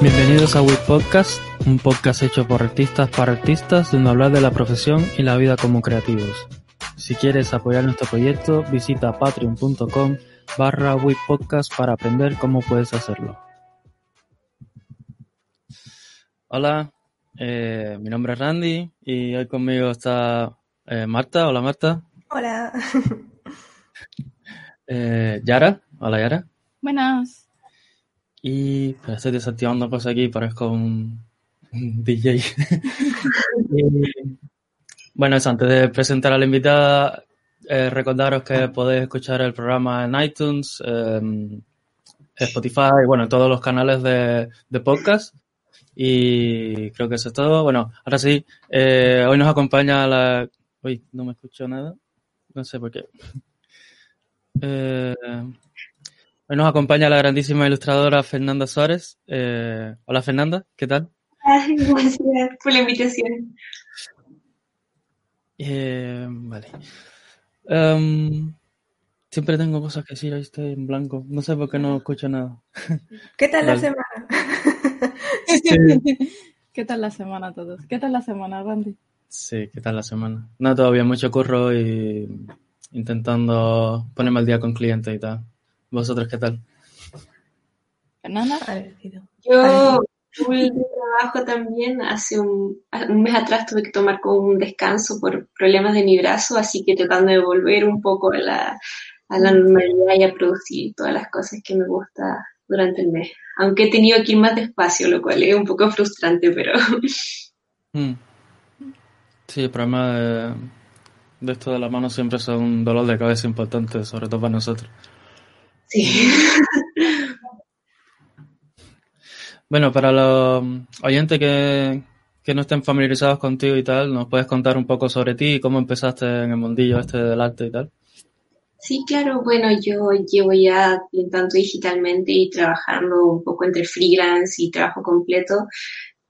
Bienvenidos a WIT Podcast, un podcast hecho por artistas para artistas donde hablar de la profesión y la vida como creativos. Si quieres apoyar nuestro proyecto, visita patreon.com barra Podcast para aprender cómo puedes hacerlo. Hola, eh, mi nombre es Randy y hoy conmigo está eh, Marta. Hola Marta. Hola. Eh, Yara. Hola Yara. Buenas. Y pues, estoy desactivando cosas aquí, parezco un, un DJ. Y, bueno, eso, antes de presentar a la invitada, eh, recordaros que podéis escuchar el programa en iTunes, eh, Spotify, bueno, en todos los canales de, de podcast. Y creo que eso es todo. Bueno, ahora sí, eh, hoy nos acompaña la... Uy, no me escucho nada. No sé por qué. Eh, hoy nos acompaña la grandísima ilustradora Fernanda Suárez. Eh, hola Fernanda, ¿qué tal? Ay, gracias por la invitación. Eh, vale. Em, siempre tengo cosas que decir, ahí estoy en blanco. No sé por qué no escucho nada. ¿Qué tal la semana? ¿Qué tal la semana a todos? ¿Qué tal la semana, Randy? Sí, ¿qué tal la semana? No, todavía mucho curro y intentando ponerme al día con clientes y tal. ¿Vosotros qué tal? ¿Fernanda? Parecido. Yo full de trabajo también. Hace un, un mes atrás tuve que tomar como un descanso por problemas de mi brazo, así que tratando de volver un poco a la, a la normalidad y a producir todas las cosas que me gusta durante el mes. Aunque he tenido que ir más despacio, lo cual es un poco frustrante, pero Mm. Sí, el problema de, de esto de las manos siempre es un dolor de cabeza importante, sobre todo para nosotros. sí. Bueno, para los oyentes que, que no estén familiarizados contigo y tal, ¿nos puedes contar un poco sobre ti y cómo empezaste en el mundillo este del arte y tal? Sí, claro, bueno, yo llevo ya pintando digitalmente y trabajando un poco entre freelance y trabajo completo.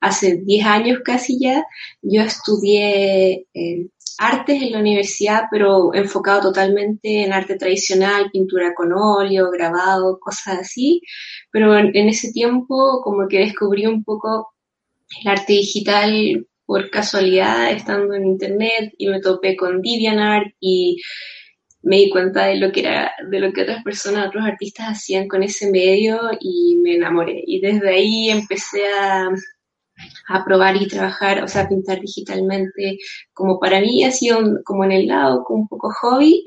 Hace 10 años casi ya, yo estudié eh, artes en la universidad, pero enfocado totalmente en arte tradicional, pintura con óleo, grabado, cosas así. Pero en, en ese tiempo como que descubrí un poco el arte digital por casualidad estando en internet y me topé con DeviantArt y me di cuenta de lo que era, de lo que otras personas, otros artistas hacían con ese medio y me enamoré. Y desde ahí empecé a, a probar y trabajar, o sea, pintar digitalmente. Como para mí ha sido un- como en el lado, como un poco hobby.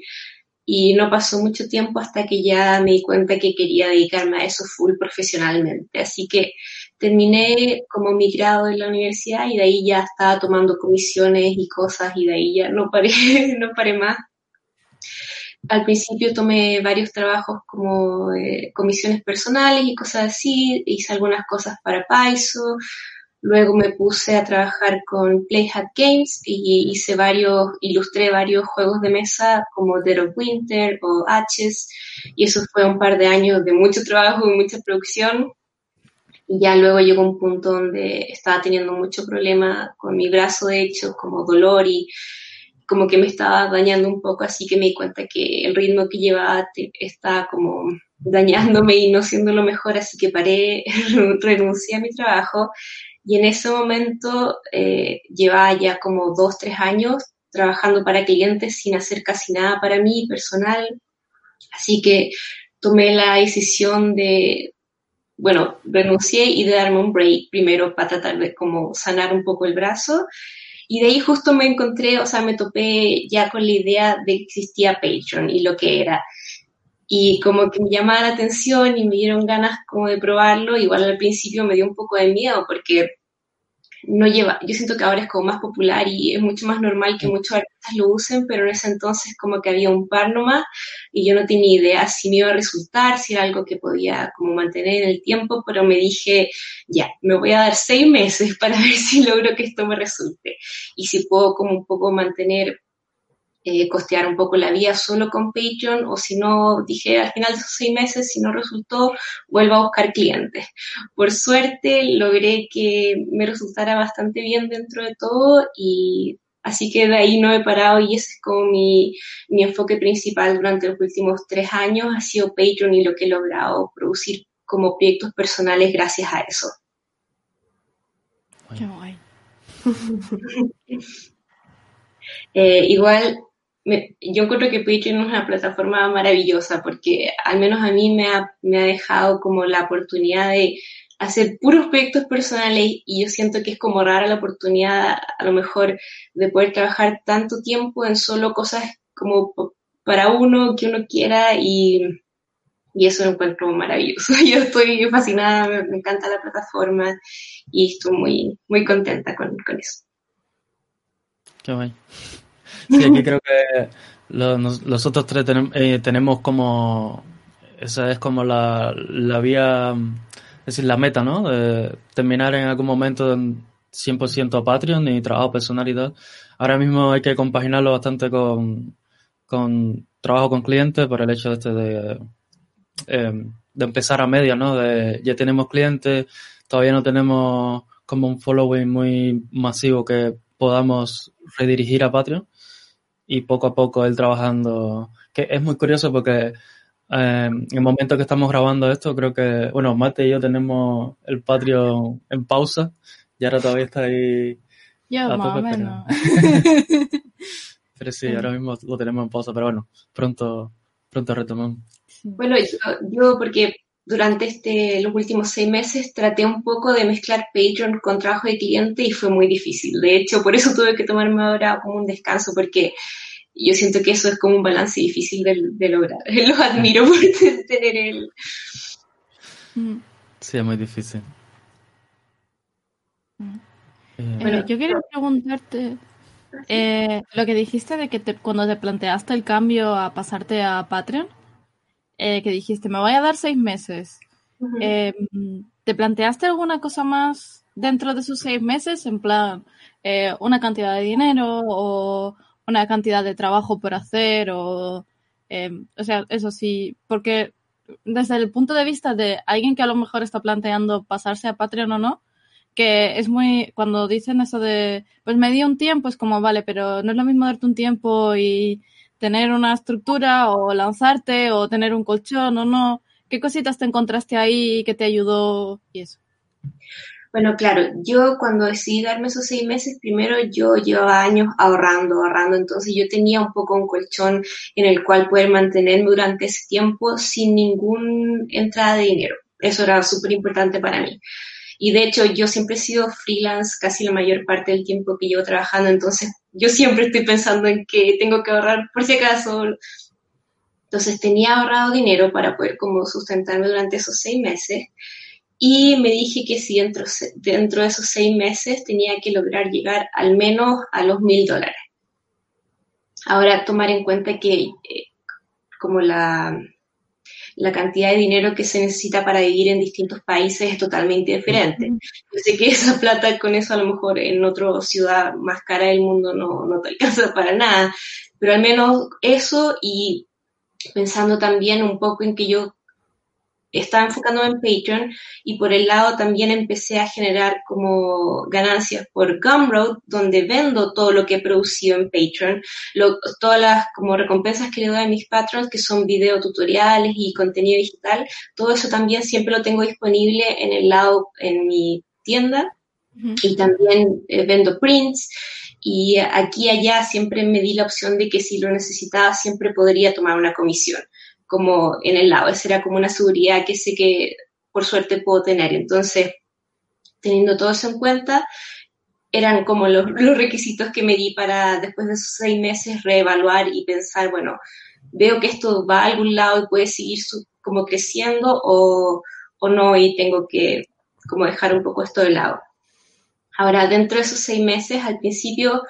Y no pasó mucho tiempo hasta que ya me di cuenta que quería dedicarme a eso full profesionalmente. Así que terminé como mi grado en la universidad y de ahí ya estaba tomando comisiones y cosas y de ahí ya no paré, no paré más al principio tomé varios trabajos como eh, comisiones personales y cosas así, hice algunas cosas para Paiso, luego me puse a trabajar con Playhat Games y hice varios, ilustré varios juegos de mesa como Dead of Winter o Hatches y eso fue un par de años de mucho trabajo y mucha producción. Y ya luego llegó un punto donde estaba teniendo mucho problema con mi brazo de hecho, como dolor y como que me estaba dañando un poco, así que me di cuenta que el ritmo que llevaba estaba como dañándome y no siendo lo mejor, así que paré, renuncié a mi trabajo y en ese momento eh, llevaba ya como dos, tres años trabajando para clientes sin hacer casi nada para mí personal, así que tomé la decisión de, bueno, renuncié y de darme un break primero para tratar de como sanar un poco el brazo y de ahí justo me encontré, o sea, me topé ya con la idea de que existía Patreon y lo que era. Y como que me llamaba la atención y me dieron ganas como de probarlo. Igual al principio me dio un poco de miedo porque no lleva, yo siento que ahora es como más popular y es mucho más normal que muchos artistas lo usen, pero en ese entonces como que había un par nomás y yo no tenía idea si me iba a resultar, si era algo que podía como mantener en el tiempo, pero me dije, ya, me voy a dar seis meses para ver si logro que esto me resulte y si puedo como un poco mantener eh, costear un poco la vida solo con Patreon o si no, dije al final de esos seis meses, si no resultó, vuelvo a buscar clientes. Por suerte logré que me resultara bastante bien dentro de todo y así que de ahí no he parado y ese es como mi, mi enfoque principal durante los últimos tres años, ha sido Patreon y lo que he logrado producir como proyectos personales gracias a eso. Qué guay. eh, igual yo encuentro que Patreon es una plataforma maravillosa porque al menos a mí me ha, me dejado como la oportunidad de hacer puros proyectos personales y yo siento que es como rara la oportunidad a lo mejor de poder trabajar tanto tiempo en solo cosas como para uno que uno quiera y, eso lo encuentro maravilloso. Yo estoy fascinada, me, encanta la plataforma y estoy muy, muy contenta con, con eso. Qué guay. Sí, aquí creo que los, otros tres eh, tenemos como. Esa es como la, la vía. Es decir, la meta, ¿no? De terminar en algún momento en 100% Patreon y trabajo personal y tal. Ahora mismo hay que compaginarlo bastante con, con trabajo con clientes por el hecho este de, eh, de empezar a media, ¿no? De ya tenemos clientes, todavía no tenemos como un following muy masivo que podamos redirigir a Patreon y poco a poco él trabajando. Que es muy curioso porque eh, en el momento que estamos grabando esto, creo que, bueno, Mate y yo tenemos el Patreon en pausa y ahora todavía está ahí. Yo, más o menos. Pero sí, ahora mismo lo tenemos en pausa, pero bueno, pronto, pronto retomamos. Bueno, yo, yo porque durante este, los últimos seis meses traté un poco de mezclar Patreon con trabajo de cliente y fue muy difícil. De hecho, por eso tuve que tomarme ahora como un descanso, porque yo siento que eso es como un balance difícil de, lograr. Los admiro por tener el... Mm. Sí, es muy difícil. Mm. Eh, bueno, yo quería preguntarte eh, lo que dijiste de que cuando te planteaste el cambio a pasarte a Patreon, eh, que dijiste, me voy a dar seis meses. Eh, ¿Te planteaste alguna cosa más dentro de esos seis meses? En plan, eh, una cantidad de dinero o una cantidad de trabajo por hacer o... o sea, eso sí, porque desde el punto de vista de alguien que a lo mejor está planteando pasarse a Patreon o no, que es muy, cuando dicen eso de, pues me di un tiempo, es como, vale, pero no es lo mismo darte un tiempo y tener una estructura o lanzarte o tener un colchón o no. ¿Qué cositas te encontraste ahí que te ayudó y eso? Bueno, claro, yo cuando decidí darme esos seis meses, primero yo llevaba años ahorrando, ahorrando, entonces yo tenía un poco un colchón en el cual poder mantenerme durante ese tiempo sin ninguna entrada de dinero. Eso era súper importante para mí. Y de hecho, yo siempre he sido freelance casi la mayor parte del tiempo que llevo trabajando, entonces yo siempre estoy pensando en que tengo que ahorrar por si acaso. Entonces tenía ahorrado dinero para poder como sustentarme durante esos seis meses y me dije que si dentro, dentro de esos seis meses tenía que lograr llegar al menos a los mil dólares. Ahora tomar en cuenta que eh, como la, la cantidad de dinero que se necesita para vivir en distintos países es totalmente diferente. Yo sé que esa plata con eso a lo mejor en otra ciudad más cara del mundo no, no te alcanza para nada, pero al menos eso y pensando también un poco en que yo estaba enfocándome en Patreon y por el lado también empecé a generar como ganancias por Gumroad, donde vendo todo lo que he producido en Patreon, todas las como recompensas que le doy a mis patrons, que son video tutoriales y contenido digital, todo eso también siempre lo tengo disponible en el lado, en mi tienda. Y también eh, vendo prints. Y aquí allá siempre me di la opción de que si lo necesitaba siempre podría tomar una comisión como en el lado. Esa era como una seguridad que sé que por suerte puedo tener. Entonces, teniendo todo eso en cuenta, eran como los, requisitos que me di para después de esos seis meses reevaluar y pensar, bueno, veo que esto va a algún lado y puede seguir como creciendo o, o no y tengo que como dejar un poco esto de lado. Ahora, dentro de esos seis meses, al principio,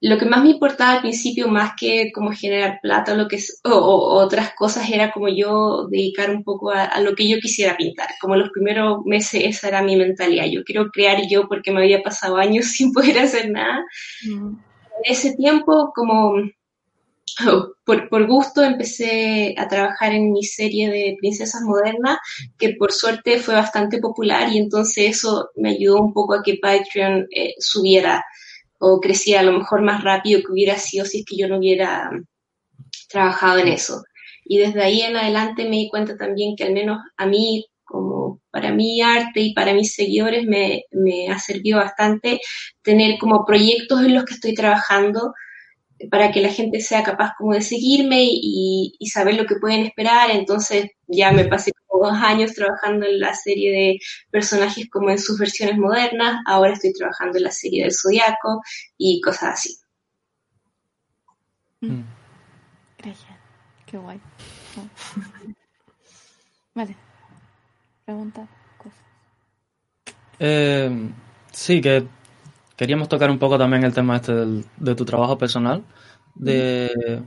lo que más me importaba al principio, más que como generar plata o, lo que, o, otras cosas, era como yo dedicar un poco a, lo que yo quisiera pintar. Como los primeros meses, esa era mi mentalidad. Yo quiero crear yo porque me había pasado años sin poder hacer nada. Mm. En ese tiempo, como por, por, gusto empecé a trabajar en mi serie de princesas modernas, que por suerte fue bastante popular y entonces eso me ayudó un poco a que Patreon eh, subiera o creciera a lo mejor más rápido que hubiera sido si es que yo no hubiera trabajado en eso. Y desde ahí en adelante me di cuenta también que al menos a mí, como para mi arte y para mis seguidores, me, me ha servido bastante tener como proyectos en los que estoy trabajando para que la gente sea capaz como de seguirme y, saber lo que pueden esperar. Entonces ya me pasé como dos años trabajando en la serie de personajes como en sus versiones modernas, ahora estoy trabajando en la serie del Zodiaco y cosas así. Mm. Gracias, qué guay. Vale, pregunta cosas. Eh, sí, que queríamos tocar un poco también el tema este de tu trabajo personal, de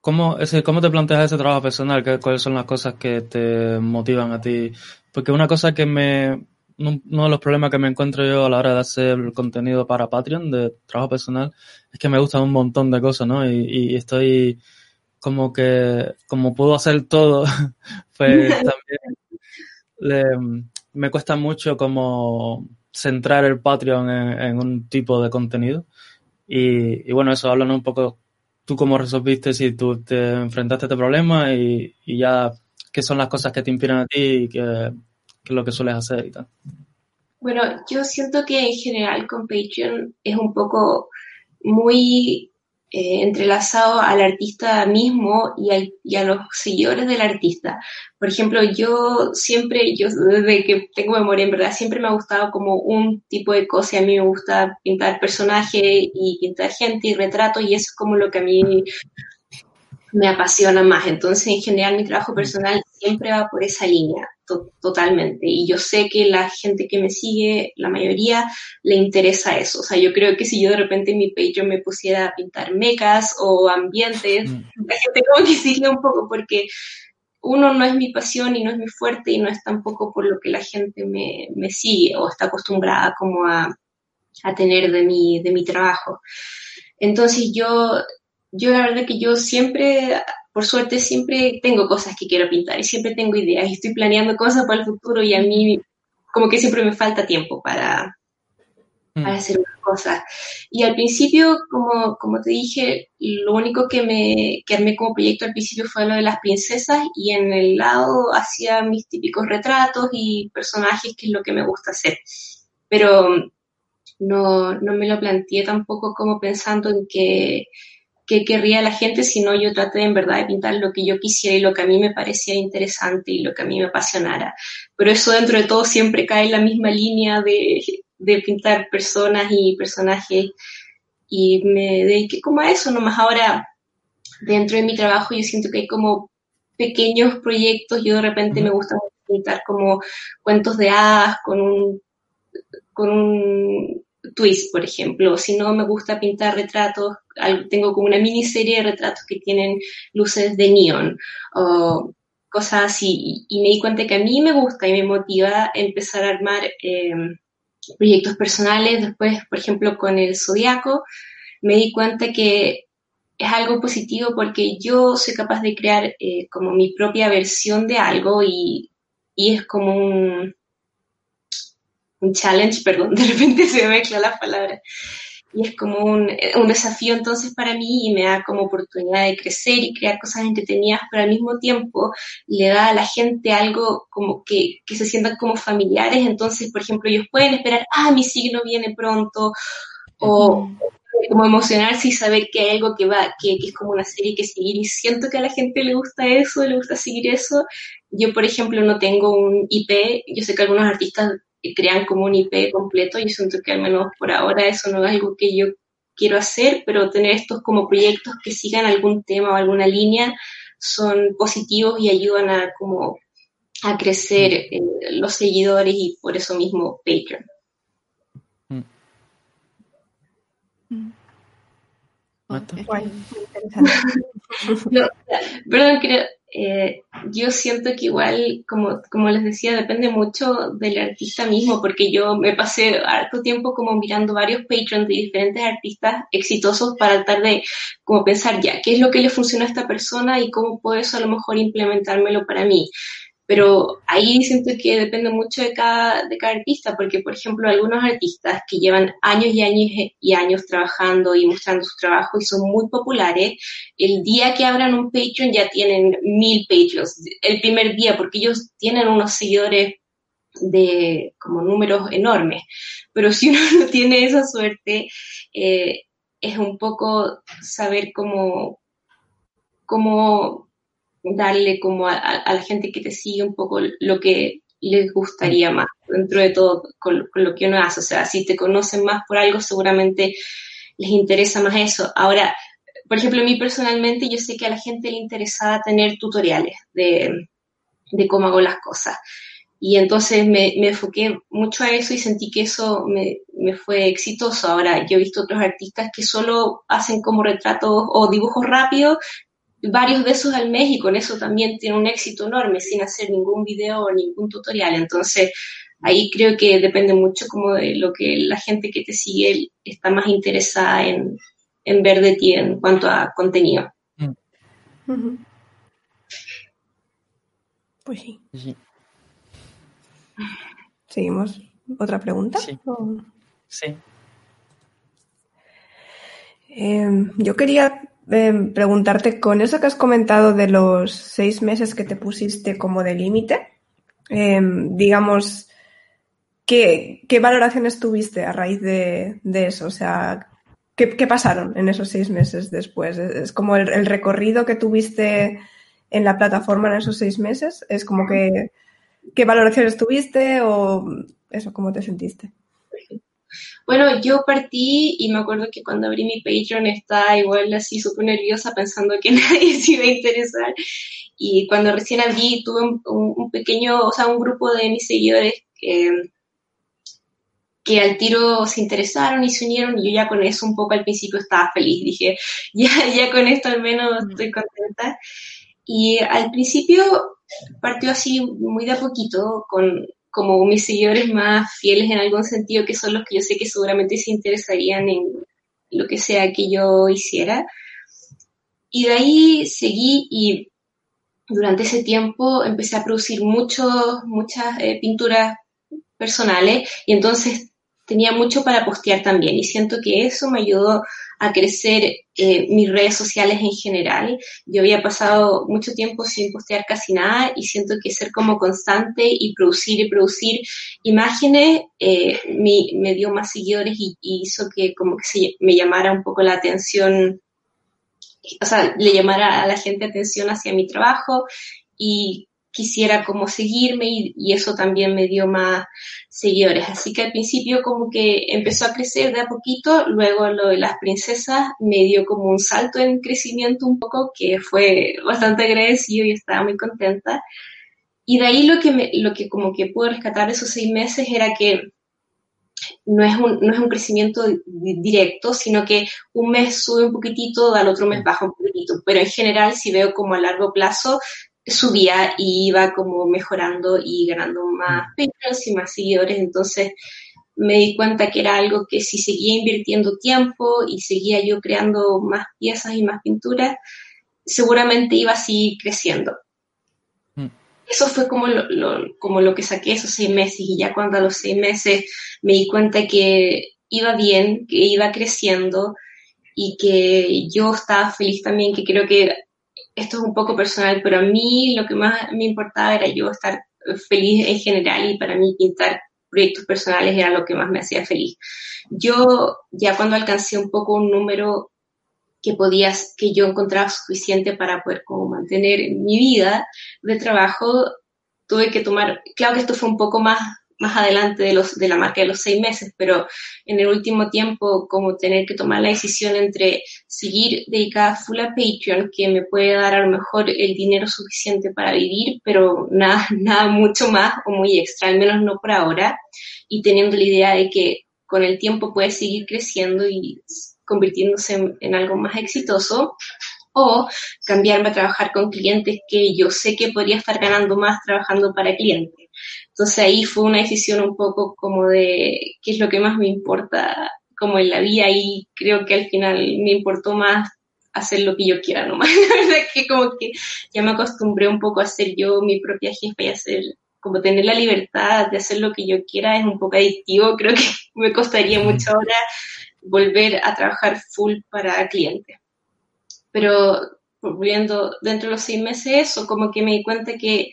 cómo, ese, cómo te planteas ese trabajo personal, ¿Qué, cuáles son las cosas que te motivan a ti. Porque una cosa que me, uno de los problemas que me encuentro yo a la hora de hacer el contenido para Patreon de trabajo personal es que me gustan un montón de cosas, ¿no? Y, y estoy como que, como puedo hacer todo, pues también me cuesta mucho como centrar el Patreon en, un tipo de contenido. Y, bueno, eso, háblanos un poco tú cómo resolviste si tú te enfrentaste a este problema y, ya qué son las cosas que te inspiran a ti y qué, qué es lo que sueles hacer y tal. Bueno, yo siento que en general con Patreon es un poco muy eh, entrelazado al artista mismo y, a los seguidores del artista. Por ejemplo, yo siempre, yo desde que tengo memoria, en verdad, siempre me ha gustado como un tipo de cosa. A mí me gusta pintar personajes y pintar gente y retratos y eso es como lo que a mí me apasiona más. Entonces, en general, mi trabajo personal siempre va por esa línea, totalmente. Y yo sé que la gente que me sigue, la mayoría, le interesa eso. O sea, yo creo que si yo de repente en mi Patreon me pusiera a pintar mecas o ambientes, mm. la gente como que sigue un poco porque uno no es mi pasión y no es mi fuerte y no es tampoco por lo que la gente me, me sigue o está acostumbrada como a, a tener de mi, de mi trabajo. Entonces yo yo la verdad que yo siempre, por suerte, siempre tengo cosas que quiero pintar y siempre tengo ideas y estoy planeando cosas para el futuro y a mí como que siempre me falta tiempo para, mm. para hacer unas cosas. Y al principio, como, como te dije, lo único que me que armé como proyecto al principio fue lo de las princesas y en el lado hacía mis típicos retratos y personajes, que es lo que me gusta hacer. Pero no, no me lo planteé tampoco como pensando en que qué querría la gente, sino yo traté en verdad de pintar lo que yo quisiera y lo que a mí me parecía interesante y lo que a mí me apasionara. Pero eso dentro de todo siempre cae en la misma línea de, de pintar personas y personajes. Y me dediqué como a eso, nomás. Ahora dentro de mi trabajo yo siento que hay como pequeños proyectos, yo de repente me gusta pintar como cuentos de hadas con un, con un twist, por ejemplo, si no me gusta pintar retratos, tengo como una miniserie de retratos que tienen luces de neón o cosas así. Y, me di cuenta que a mí me gusta y me motiva empezar a armar eh, proyectos personales. Después, por ejemplo, con el zodiaco, me di cuenta que es algo positivo porque yo soy capaz de crear eh, como mi propia versión de algo y, y es como un, un challenge, perdón, de repente se me mezcla la palabra. Y es como un, un, desafío entonces para mí y me da como oportunidad de crecer y crear cosas entretenidas, pero al mismo tiempo le da a la gente algo como que, que se sientan como familiares. Entonces, por ejemplo, ellos pueden esperar, ah, mi signo viene pronto, o como emocionarse y saber que hay algo que va, que, que, es como una serie que seguir y siento que a la gente le gusta eso, le gusta seguir eso. Yo, por ejemplo, no tengo un IP, yo sé que algunos artistas crean como un IP completo. y siento que al menos por ahora eso no es algo que yo quiero hacer, pero tener estos como proyectos que sigan algún tema o alguna línea son positivos y ayudan a como a crecer mm. eh, los seguidores y por eso mismo Patreon. Mm. Mm. Perdón, eh, yo siento que igual, como, como les decía, depende mucho del artista mismo, porque yo me pasé harto tiempo como mirando varios patrons de diferentes artistas exitosos para tratar de como pensar ya, qué es lo que le funciona a esta persona y cómo puedo eso a lo mejor implementármelo para mí. Pero ahí siento que depende mucho de cada, de cada artista, porque por ejemplo algunos artistas que llevan años y años y años trabajando y mostrando su trabajo y son muy populares, el día que abran un Patreon ya tienen mil Patreons, el primer día, porque ellos tienen unos seguidores de como números enormes. Pero si uno no tiene esa suerte, eh, es un poco saber cómo, cómo darle como a, la gente que te sigue un poco lo que les gustaría más, dentro de todo con, lo que uno hace. O sea, si te conocen más por algo, seguramente les interesa más eso. Ahora, por ejemplo, a mí personalmente, yo sé que a la gente le interesaba tener tutoriales de, cómo hago las cosas. Y entonces me, me, enfoqué mucho a eso y sentí que eso me, me, fue exitoso. Ahora, yo he visto otros artistas que solo hacen como retratos o dibujos rápidos varios de esos al mes y con eso también tiene un éxito enorme sin hacer ningún video o ningún tutorial. Entonces, ahí creo que depende mucho como de lo que la gente que te sigue está más interesada en, ver de ti en cuanto a contenido. Mm. Pues sí. ¿Seguimos? ¿Otra pregunta? Sí. Em, yo quería Em, preguntarte, con eso que has comentado de los seis meses que te pusiste como de límite, em, digamos, ¿qué, valoraciones tuviste a raíz de, eso? O sea, ¿qué, pasaron en esos seis meses después? ¿Es, como el, recorrido que tuviste en la plataforma en esos seis meses? ¿Es como que qué valoraciones tuviste o eso, cómo te sentiste? Bueno, yo partí y me acuerdo que cuando abrí mi Patreon estaba igual así súper nerviosa pensando que nadie se iba a interesar. Y cuando recién abrí tuve un, pequeño, o sea, un grupo de mis seguidores que, que al tiro se interesaron y se unieron y yo ya con eso un poco al principio estaba feliz. Dije, ya, ya con esto al menos estoy contenta. Y al principio partió así muy de a poquito con como mis seguidores más fieles en algún sentido, que son los que yo sé que seguramente se interesarían en lo que sea que yo hiciera. Y de ahí seguí y durante ese tiempo empecé a producir muchos, muchas eh, pinturas personales y entonces tenía mucho para postear también y siento que eso me ayudó a crecer eh, mis redes sociales en general. Yo había pasado mucho tiempo sin postear casi nada y siento que ser como constante y producir y producir imágenes eh, me, dio más seguidores y, hizo que como que se, me llamara un poco la atención, o sea, le llamara a la gente atención hacia mi trabajo y quisiera como seguirme y, eso también me dio más seguidores. Así que al principio como que empezó a crecer de a poquito, luego lo de las princesas me dio como un salto en crecimiento un poco que fue bastante agradecido y estaba muy contenta. Y de ahí lo que, me, lo que como que pude rescatar de esos seis meses era que no es un, no es un crecimiento directo, sino que un mes sube un poquitito, al otro mes baja un poquitito. Pero en general, si veo como a largo plazo, subía y iba como mejorando y ganando más mm. patrons y más seguidores. Entonces me di cuenta que era algo que si seguía invirtiendo tiempo y seguía yo creando más piezas y más pinturas, seguramente iba así creciendo. Mm. Eso fue como lo, como lo que saqué esos seis meses y ya cuando a los seis meses me di cuenta que iba bien, que iba creciendo y que yo estaba feliz también, que creo que esto es un poco personal, pero a mí lo que más me importaba era yo estar feliz en general y para mí pintar proyectos personales era lo que más me hacía feliz. Yo ya cuando alcancé un poco un número que podías, que yo encontraba suficiente para poder como mantener mi vida de trabajo, tuve que tomar, claro que esto fue un poco más más adelante de, los, de la marca de los seis meses, pero en el último tiempo como tener que tomar la decisión entre seguir dedicada full a Patreon, que me puede dar a lo mejor el dinero suficiente para vivir, pero nada, nada mucho más o muy extra, al menos no por ahora, y teniendo la idea de que con el tiempo puede seguir creciendo y convirtiéndose en, algo más exitoso, o cambiarme a trabajar con clientes que yo sé que podría estar ganando más trabajando para clientes. Entonces ahí fue una decisión un poco como de qué es lo que más me importa como en la vida y creo que al final me importó más hacer lo que yo quiera nomás. La verdad que como que ya me acostumbré un poco a ser yo mi propia jefa y hacer, como tener la libertad de hacer lo que yo quiera es un poco adictivo. Creo que me costaría mucho ahora volver a trabajar full para clientes. Pero volviendo dentro de los seis meses, eso como que me di cuenta que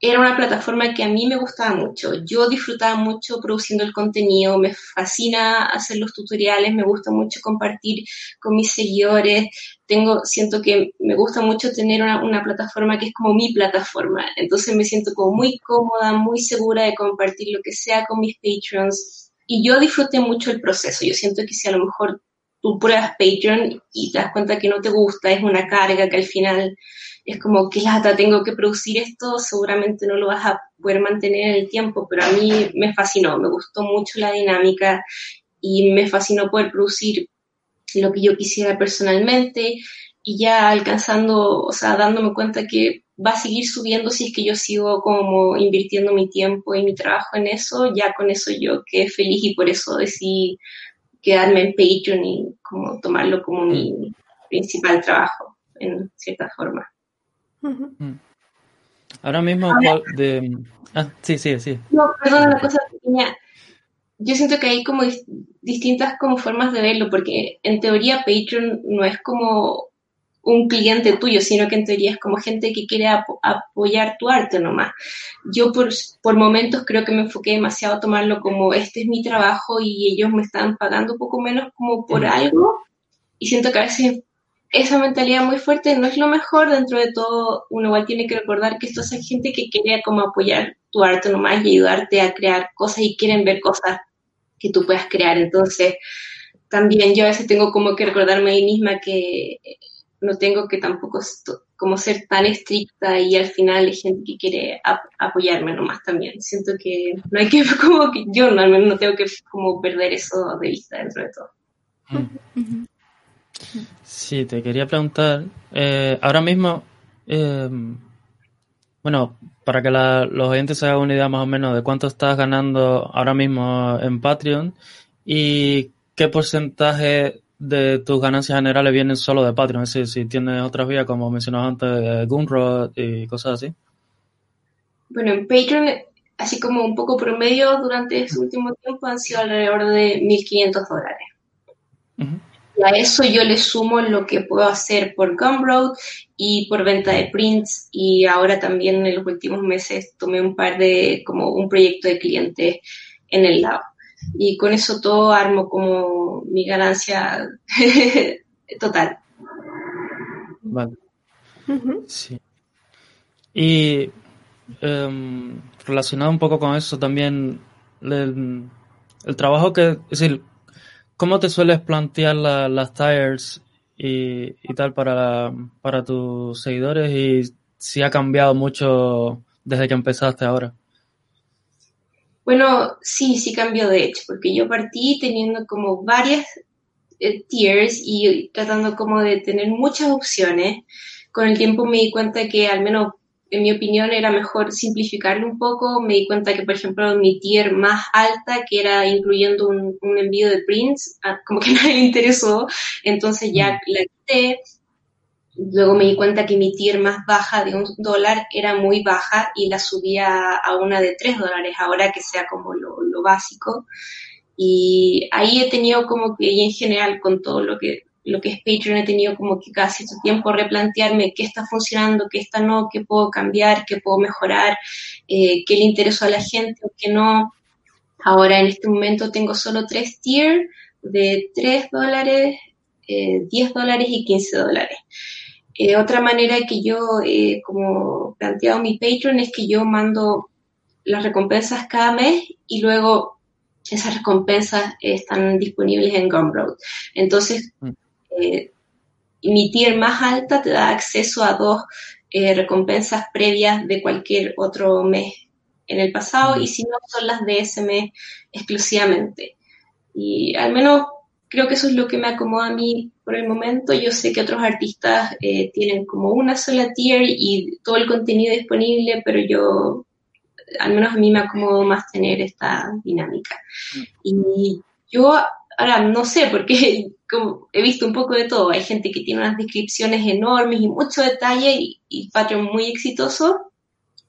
era una plataforma que a mí me gustaba mucho. Yo disfrutaba mucho produciendo el contenido, me fascina hacer los tutoriales, me gusta mucho compartir con mis seguidores. Tengo, siento que me gusta mucho tener una, plataforma que es como mi plataforma. Entonces me siento como muy cómoda, muy segura de compartir lo que sea con mis patrons. Y yo disfruté mucho el proceso. Yo siento que si a lo mejor tú pruebas Patreon y te das cuenta que no te gusta, es una carga que al final es como que lata, tengo que producir esto, seguramente no lo vas a poder mantener en el tiempo, pero a mí me fascinó, me gustó mucho la dinámica y me fascinó poder producir lo que yo quisiera personalmente y ya alcanzando, o sea, dándome cuenta que va a seguir subiendo si es que yo sigo como invirtiendo mi tiempo y mi trabajo en eso, ya con eso yo quedé feliz y por eso decidí quedarme en Patreon y como tomarlo como mi mm. principal trabajo en cierta forma. Mm. Ahora mismo, de... Ah, sí, sí, sí. No, perdón, una cosa pequeña. Yo siento que hay como distintas como formas de verlo, porque en teoría Patreon no es como un cliente tuyo, sino que en teoría es como gente que quiere apoyar tu arte nomás. Yo por, por momentos creo que me enfoqué demasiado a tomarlo como este es mi trabajo y ellos me están pagando un poco menos como por algo y siento que a veces esa mentalidad muy fuerte no es lo mejor dentro de todo. Uno igual tiene que recordar que esto es gente que quiere como apoyar tu arte nomás y ayudarte a crear cosas y quieren ver cosas que tú puedas crear. Entonces, también yo a veces tengo como que recordarme a mí misma que no tengo que tampoco como ser tan estricta y al final hay gente que quiere apoyarme nomás también. Siento que no hay que, como que yo no, al menos no tengo que como perder eso de vista dentro de todo. Mm. Sí, te quería preguntar, eh, ahora mismo, em, bueno, para que los oyentes se hagan una idea más o menos de cuánto estás ganando ahora mismo en Patreon y qué porcentaje de tus ganancias generales vienen solo de Patreon, es decir, si tienes otras vías como mencionabas antes, Gunrod y cosas así. Bueno, en Patreon, así como un poco promedio durante este último tiempo han sido alrededor de 1.500 dólares a eso yo le sumo lo que puedo hacer por Gumroad y por venta de prints y ahora también en los últimos meses tomé un par de, como un proyecto de clientes en el lado. Y con eso todo armo como mi ganancia total. Vale. Sí. Y em, relacionado un poco con eso también, el, el trabajo que, es decir, ¿Cómo te sueles plantear las tires y, tal para, para tus seguidores y si ha cambiado mucho desde que empezaste ahora? Bueno, sí, sí cambió de hecho, porque yo partí teniendo como varias eh, tiers y tratando como de tener muchas opciones. Con el tiempo me di cuenta que al menos en mi opinión, era mejor simplificarlo un poco. Me di cuenta que, por ejemplo, mi tier más alta, que era incluyendo un, envío de prints, ah, como que nadie le interesó, entonces ya mm. la quité. Luego me di cuenta que mi tier más baja de un dólar era muy baja y la subía a una de tres dólares, ahora que sea como lo, lo básico. Y ahí he tenido como que, y en general con todo lo que lo que es Patreon he tenido como que casi su tiempo replantearme qué está funcionando, qué está no, qué puedo cambiar, qué puedo mejorar, eh, qué le interesó a la gente o qué no. Ahora en este momento tengo solo tres tiers de 3 dólares, 10 eh, dólares y 15 dólares. Eh, otra manera que yo he como planteado mi Patreon es que yo mando las recompensas cada mes y luego esas recompensas están disponibles en Gumroad. Entonces, mm eh, mi tier más alta te da acceso a dos eh, recompensas previas de cualquier otro mes en el pasado y si no son las de ese mes exclusivamente. Y al menos creo que eso es lo que me acomoda a mí por el momento. Yo sé que otros artistas eh, tienen como una sola tier y todo el contenido disponible, pero yo, al menos a mí me acomodo más tener esta dinámica. Y yo ahora no sé, porque como he visto un poco de todo. Hay gente que tiene unas descripciones enormes y mucho detalle y, y Patreon muy exitoso,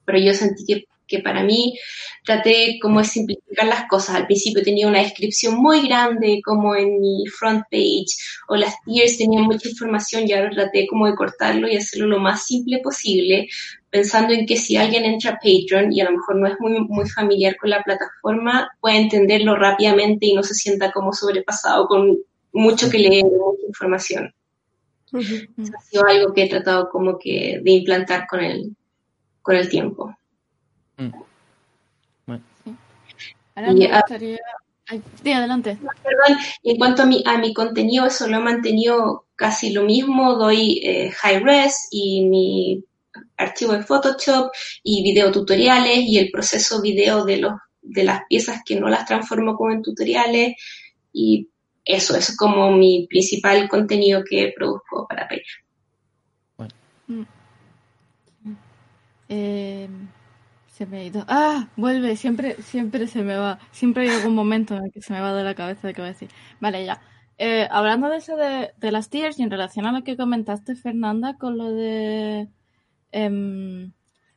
pero yo sentí que que para mí traté como de simplificar las cosas. Al principio tenía una descripción muy grande como en mi front page o las tiers tenían mucha información y ahora traté como de cortarlo y hacerlo lo más simple posible pensando en que si alguien entra a Patreon y a lo mejor no es muy, muy familiar con la plataforma, puede entenderlo rápidamente y no se sienta como sobrepasado con mucho que leer, mucha información. ha sido algo que he tratado como que de implantar con el, con el tiempo. Mm. Ahora me gustaría... adelante. Perdón, en cuanto a mi, a mi contenido, eso lo he mantenido casi lo mismo. Doy eh, high res y mi archivo de Photoshop y video tutoriales y el proceso video de, los, de las piezas que no las transformo como en tutoriales. Y eso, es como mi principal contenido que produzco para Patreon. Bueno. Mm. Eh, se me ha ido. ¡Ah! Vuelve, siempre, siempre se me va. Siempre hay algún momento en el que se me va de la cabeza de qué voy a decir. Vale, ya. Eh, hablando de eso de, las tiers y en relación a lo que comentaste, Fernanda, con lo de. Em,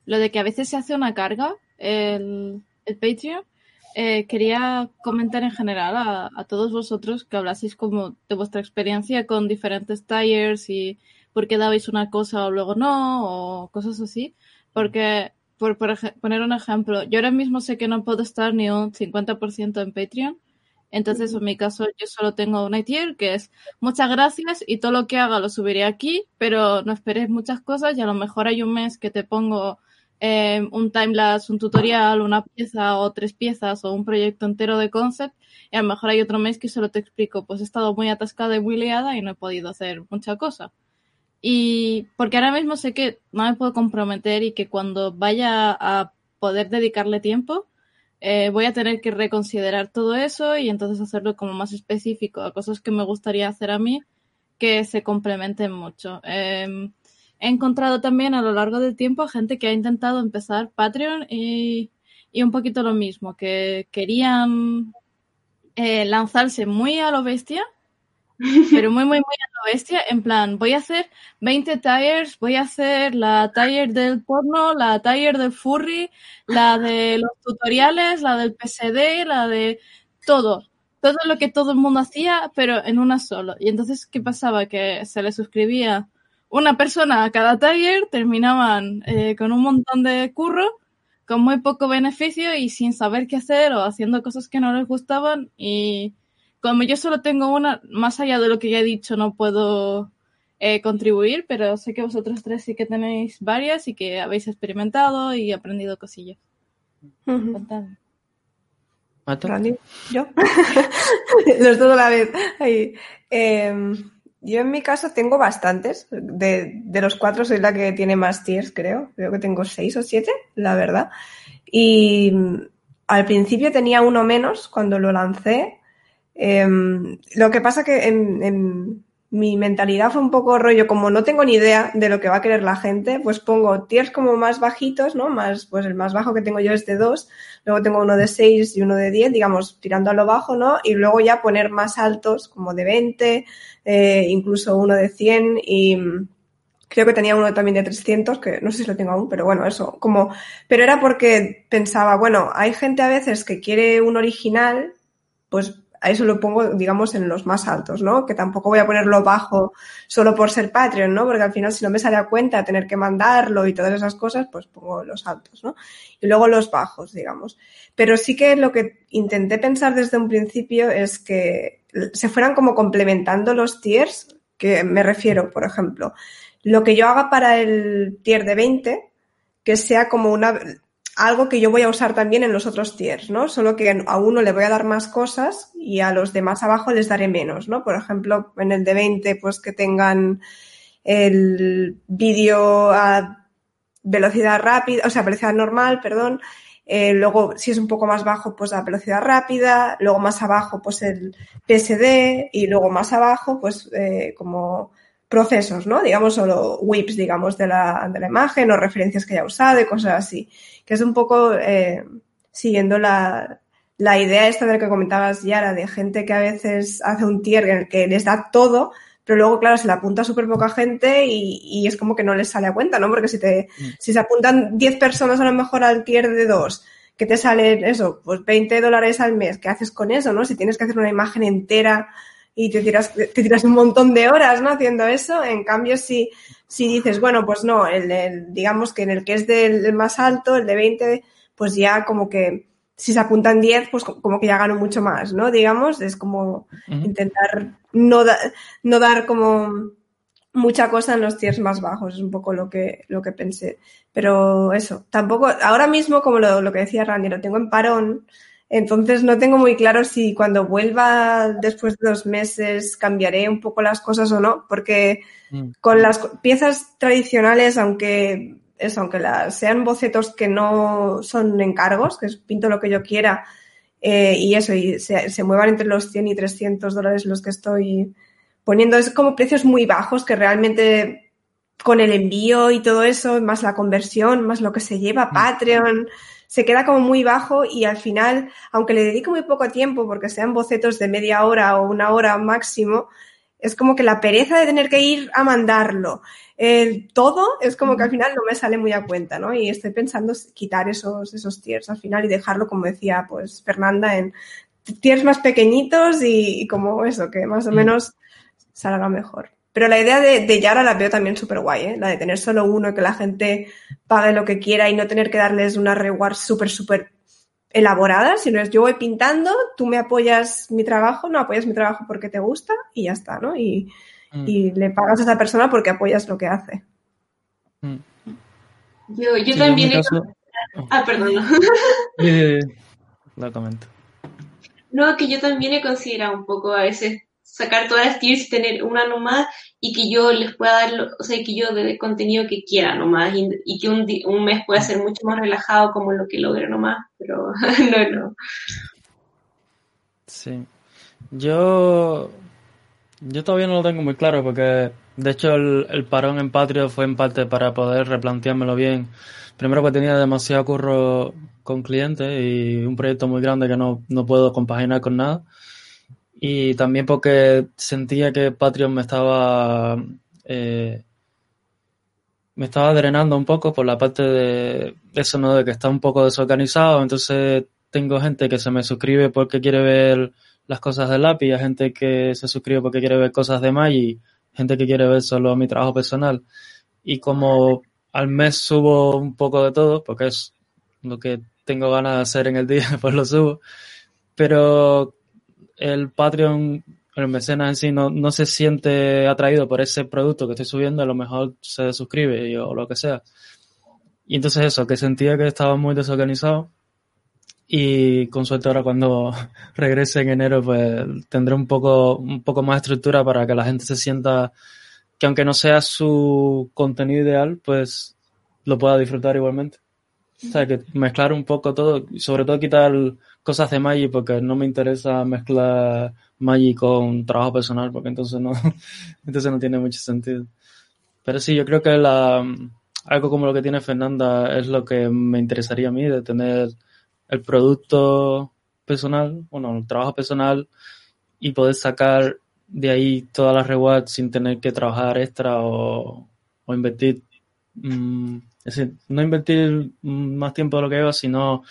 lo de que a veces se hace una carga, el, el Patreon. Eh, quería comentar en general a, a, todos vosotros que hablaseis como de vuestra experiencia con diferentes tiers y por qué dabais una cosa o luego no, o cosas así. Porque por, poner un ejemplo, yo ahora mismo sé que no puedo estar ni un 50% en Patreon. Entonces, en mi caso, yo solo tengo una tier que es muchas gracias y todo lo que haga lo subiré aquí, pero no esperes muchas cosas y a lo mejor hay un mes que te pongo eh, un timelapse, un tutorial, una pieza o tres piezas o un proyecto entero de concept y a lo mejor hay otro mes que solo te explico, pues he estado muy atascada y muy liada y no he podido hacer mucha cosa. Y porque ahora mismo sé que no me puedo comprometer y que cuando vaya a poder dedicarle tiempo, eh, voy a tener que reconsiderar todo eso y entonces hacerlo como más específico a cosas que me gustaría hacer a mí que se complementen mucho. Em, he encontrado también a lo largo del tiempo gente que ha intentado empezar Patreon y, y un poquito lo mismo, que querían eh, lanzarse muy a lo bestia pero muy, muy, muy a la bestia, en plan, voy a hacer 20 tires, voy a hacer la tire del porno, la tire del furry, la de los tutoriales, la del PSD, la de todo, todo lo que todo el mundo hacía, pero en una solo. Y entonces, ¿qué pasaba? Que se le suscribía una persona a cada tire, terminaban eh, con un montón de curro, con muy poco beneficio y sin saber qué hacer o haciendo cosas que no les gustaban y como yo solo tengo una, más allá de lo que ya he dicho, no puedo eh, contribuir, pero sé que vosotros tres sí que tenéis varias y que habéis experimentado y aprendido cosillas. Uh ¿Yo? Los dos a la vez. Em, yo en mi caso tengo bastantes. De, de, los cuatro soy la que tiene más tiers, creo. Creo que tengo seis o siete, la verdad. Y mm, al principio tenía uno menos cuando lo lancé Em, lo que pasa que en, mi mentalidad fue un poco rollo, como no tengo ni idea de lo que va a querer la gente, pues pongo tiers como más bajitos, ¿no? Más, pues el más bajo que tengo yo es de 2, luego tengo uno de 6 y uno de 10, digamos, tirando a lo bajo, ¿no? Y luego ya poner más altos, como de 20, eh, incluso uno de 100 y creo que tenía uno también de 300, que no sé si lo tengo aún, pero bueno, eso, como, pero era porque pensaba, bueno, hay gente a veces que quiere un original, pues a eso lo pongo, digamos, en los más altos, ¿no? Que tampoco voy a ponerlo bajo solo por ser Patreon, ¿no? Porque al final, si no me sale a cuenta tener que mandarlo y todas esas cosas, pues pongo los altos, ¿no? Y luego los bajos, digamos. Pero sí que lo que intenté pensar desde un principio es que se fueran como complementando los tiers, que me refiero, por ejemplo, lo que yo haga para el tier de 20, que sea como una, algo que yo voy a usar también en los otros tiers, ¿no? Solo que a uno le voy a dar más cosas y a los demás abajo les daré menos, ¿no? Por ejemplo, en el de 20, pues que tengan el vídeo a velocidad rápida, o sea, velocidad normal, perdón, Eh, luego, si es un poco más bajo, pues la velocidad rápida. Luego más abajo, pues el PSD. Y luego más abajo, pues eh, como procesos, ¿no? Digamos, solo whips, digamos, de la, de la imagen o referencias que haya usado y cosas así. Que es un poco eh, siguiendo la, la idea esta de lo que comentabas, Yara, de gente que a veces hace un tier en el que les da todo, pero luego, claro, se le apunta súper poca gente y, y, es como que no les sale a cuenta, ¿no? Porque si te, mm. si se apuntan 10 personas a lo mejor al tier de dos, que te salen eso, pues 20 dólares al mes, ¿qué haces con eso, no? Si tienes que hacer una imagen entera y te tiras, te tiras un montón de horas, ¿no? Haciendo eso, en cambio, si, si dices, bueno, pues no, el, el digamos que en el que es del más alto, el de 20, pues ya como que, si se apuntan 10, pues como que ya gano mucho más, ¿no? Digamos, es como intentar no, no dar como mucha cosa en los tiers más bajos, es un poco lo que, lo que pensé. Pero eso, tampoco, ahora mismo, como lo, lo que decía Randy, lo tengo en parón, entonces no tengo muy claro si cuando vuelva después de dos meses cambiaré un poco las cosas o no, porque mm. con las piezas tradicionales, aunque eso, aunque sean bocetos que no son encargos, que es pinto lo que yo quiera, eh, y eso, y se, se, muevan entre los 100 y 300 dólares los que estoy poniendo. Es como precios muy bajos que realmente con el envío y todo eso, más la conversión, más lo que se lleva mm. Se queda como muy bajo y al final, aunque le dedico muy poco tiempo porque sean bocetos de media hora o una hora máximo, es como que la pereza de tener que ir a mandarlo, el todo es como que al final no me sale muy a cuenta, ¿no? Y estoy pensando quitar esos, esos tiers al final y dejarlo, como decía pues Fernanda, en tiers más pequeñitos y, como eso, que más o mm. menos salga mejor. Pero la idea de, de Yara la veo también súper guay, ¿eh? La de tener solo uno y que la gente pague lo que quiera y no tener que darles una reward súper, súper elaborada, sino es yo voy pintando, tú me apoyas mi trabajo, no apoyas mi trabajo porque te gusta y ya está, ¿no? Y, mm. y le pagas a esa persona porque apoyas lo que hace. Mm. Yo, yo también he... Ah, perdón. lo comento. No, que yo también he considerado un poco a veces sacar todas las tiers y tener una nomás y que yo les pueda dar, o sea, que yo de contenido que quiera nomás y, que un, un, mes pueda ser mucho más relajado como lo que logre nomás, pero no, no. Sí. Yo, yo todavía no lo tengo muy claro porque de hecho el, el parón en Patreon fue en parte para poder replanteármelo bien. Primero que tenía demasiado curro con clientes y un proyecto muy grande que no, no puedo compaginar con nada y también porque sentía que Patreon me estaba eh, me estaba drenando un poco por la parte de eso, ¿no? De que está un poco desorganizado, entonces tengo gente que se me suscribe porque quiere ver las cosas del lápiz, gente que se suscribe porque quiere ver cosas de Magi, gente que quiere ver solo mi trabajo personal. Y como al mes subo un poco de todo, porque es lo que tengo ganas de hacer en el día, pues lo subo. Pero el Patreon, el mecenas en sí, no, no se siente atraído por ese producto que estoy subiendo, a lo mejor se suscribe o lo que sea. Y entonces eso, que sentía que estaba muy desorganizado. Y con suerte ahora cuando regrese en enero, pues tendré un poco, un poco más estructura para que la gente se sienta que aunque no sea su contenido ideal, pues lo pueda disfrutar igualmente. O sea, que mezclar un poco todo, sobre todo quitar cosas de Magic porque no me interesa mezclar Magic con trabajo personal porque entonces no, entonces no tiene mucho sentido. Pero sí, yo creo que la, algo como lo que tiene Fernanda es lo que me interesaría a mí, de tener el producto personal, bueno, el trabajo personal y poder sacar de ahí todas las rewards sin tener que trabajar extra o, o invertir, mm, es decir, no invertir más tiempo de lo que hago, sino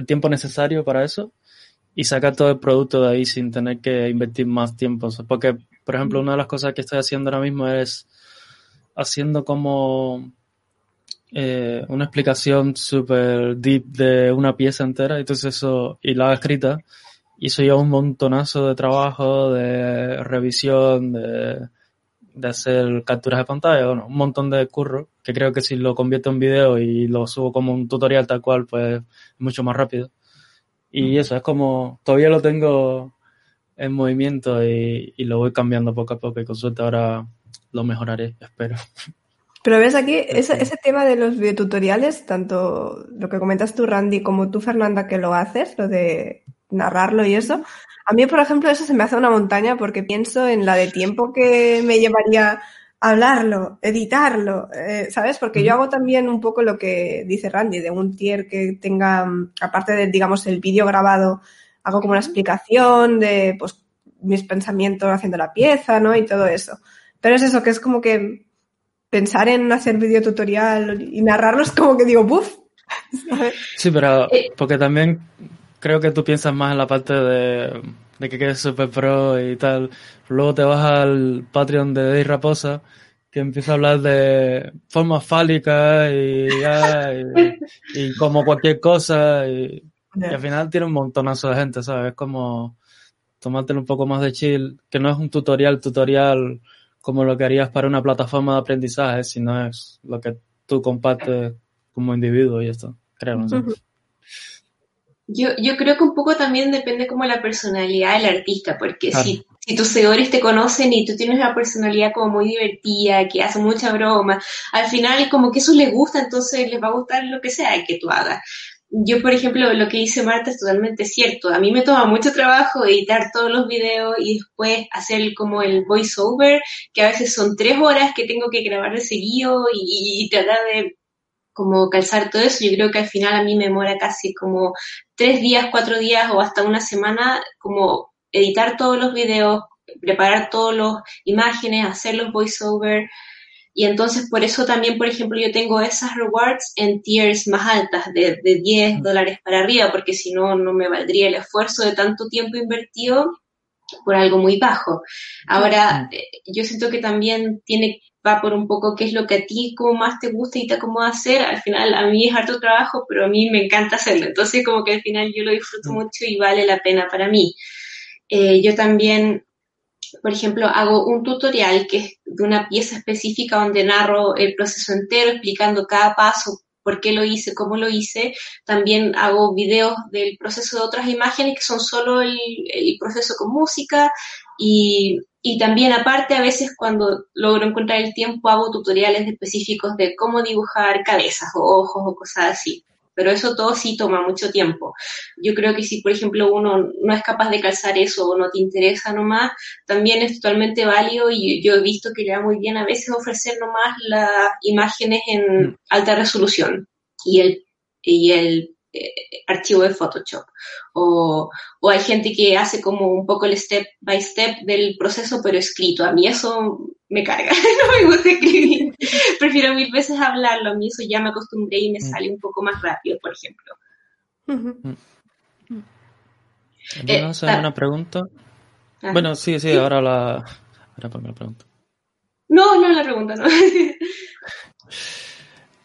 el tiempo necesario para eso y sacar todo el producto de ahí sin tener que invertir más tiempo. Porque, por ejemplo, una de las cosas que estoy haciendo ahora mismo es haciendo como eh, una explicación súper deep de una pieza entera, entonces eso, y la escrita, y eso lleva un montonazo de trabajo, de revisión, de, de hacer capturas de pantalla, bueno, un montón de curro, que creo que si lo convierto en video y lo subo como un tutorial tal cual, pues mucho más rápido. Y eso, es como, todavía lo tengo en movimiento y, lo voy cambiando poco a poco y con suerte ahora lo mejoraré, espero. Pero ves aquí, ese, ese tema de los videotutoriales, tanto lo que comentas tú, Randy, como tú, Fernanda, que lo haces, lo de narrarlo y eso, a mí, por ejemplo, eso se me hace una montaña porque pienso en la de tiempo que me llevaría hablarlo, editarlo, eh, ¿sabes? Porque yo hago también un poco lo que dice Randy, de un tier que tenga, aparte de, digamos, el vídeo grabado, hago como una explicación de, pues, mis pensamientos haciendo la pieza, ¿no? Y todo eso. Pero es eso, que es como que pensar en hacer vídeo tutorial y narrarlo es como que digo, ¡buf! Sí, pero porque también creo que tú piensas más en la parte de, de que quedes super pro y tal. Luego te vas al Patreon de Dave Raposa, que empieza a hablar de formas fálicas y, y, como cualquier cosa. Y, al final tiene un montonazo de gente, ¿sabes? Es como tomártelo un poco más de chill, que no es un tutorial, tutorial como lo que harías para una plataforma de aprendizaje, sino es lo que tú compartes como individuo y esto, creo. No sé. Yo, yo creo que un poco también depende como la personalidad del artista, porque si, si tus seguidores te conocen y tú tienes una personalidad como muy divertida, que hace mucha broma, al final como que eso les gusta, entonces les va a gustar lo que sea que tú hagas. Yo, por ejemplo, lo que dice Marta es totalmente cierto. A mí me toma mucho trabajo editar todos los videos y después hacer como el voiceover, que a veces son tres horas que tengo que grabar de seguido y, y tratar de como calzar todo eso, yo creo que al final a mí me demora casi como tres días, cuatro días o hasta una semana como editar todos los videos, preparar todas las imágenes, hacer los voiceover. Y entonces por eso también, por ejemplo, yo tengo esas rewards en tiers más altas, de, de 10 dólares para arriba, porque si no, no me valdría el esfuerzo de tanto tiempo invertido por algo muy bajo. Ahora, eh, yo siento que también tiene va por un poco qué es lo que a ti como más te gusta y te acomoda hacer. Al final a mí es harto trabajo, pero a mí me encanta hacerlo. Entonces como que al final yo lo disfruto mm. mucho y vale la pena para mí. Eh, yo también, por ejemplo, hago un tutorial que es de una pieza específica donde narro el proceso entero explicando cada paso, por qué lo hice, cómo lo hice. También hago videos del proceso de otras imágenes que son solo el, el proceso con música y y también aparte, a veces cuando logro encontrar el tiempo, hago tutoriales específicos de cómo dibujar cabezas o ojos o cosas así. Pero eso todo sí toma mucho tiempo. Yo creo que si, por ejemplo, uno no es capaz de calzar eso o no te interesa nomás, también es totalmente válido y yo he visto que le da muy bien a veces ofrecer nomás las imágenes en mm. alta resolución y el, y el eh, archivo de Photoshop. O, o, hay gente que hace como un poco el step by step del proceso, pero escrito. A mí eso me carga, no me gusta escribir. Prefiero mil veces hablarlo, a mí eso ya me acostumbré y me mm. sale un poco más rápido, por ejemplo. Mm. Eh, hacer una pregunta? Bueno, sí, sí, ahora la... Ahora la pregunta. No, no la pregunta, no.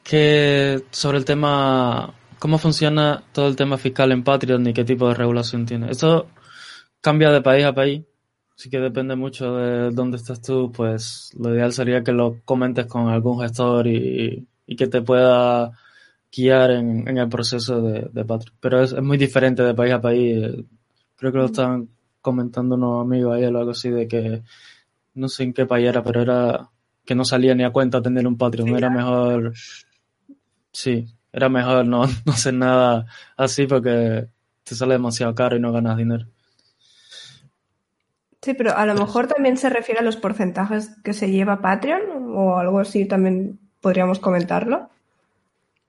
que sobre el tema cómo funciona todo el tema fiscal en Patreon y qué tipo de regulación tiene. Esto cambia de país a país, así que depende mucho de dónde estás tú, pues lo ideal sería que lo comentes con algún gestor y, que te pueda guiar en, el proceso de, Patreon. Pero es, muy diferente de país a país. Creo que lo estaban comentando unos amigos ahí o algo así de que no sé en qué país era, pero era que no salía ni a cuenta tener un Patreon. Era mejor, sí, era mejor no, no hacer nada así porque te sale demasiado caro y no ganas dinero. Sí, pero a lo mejor también se refiere a los porcentajes que se lleva Patreon o algo así también podríamos comentarlo.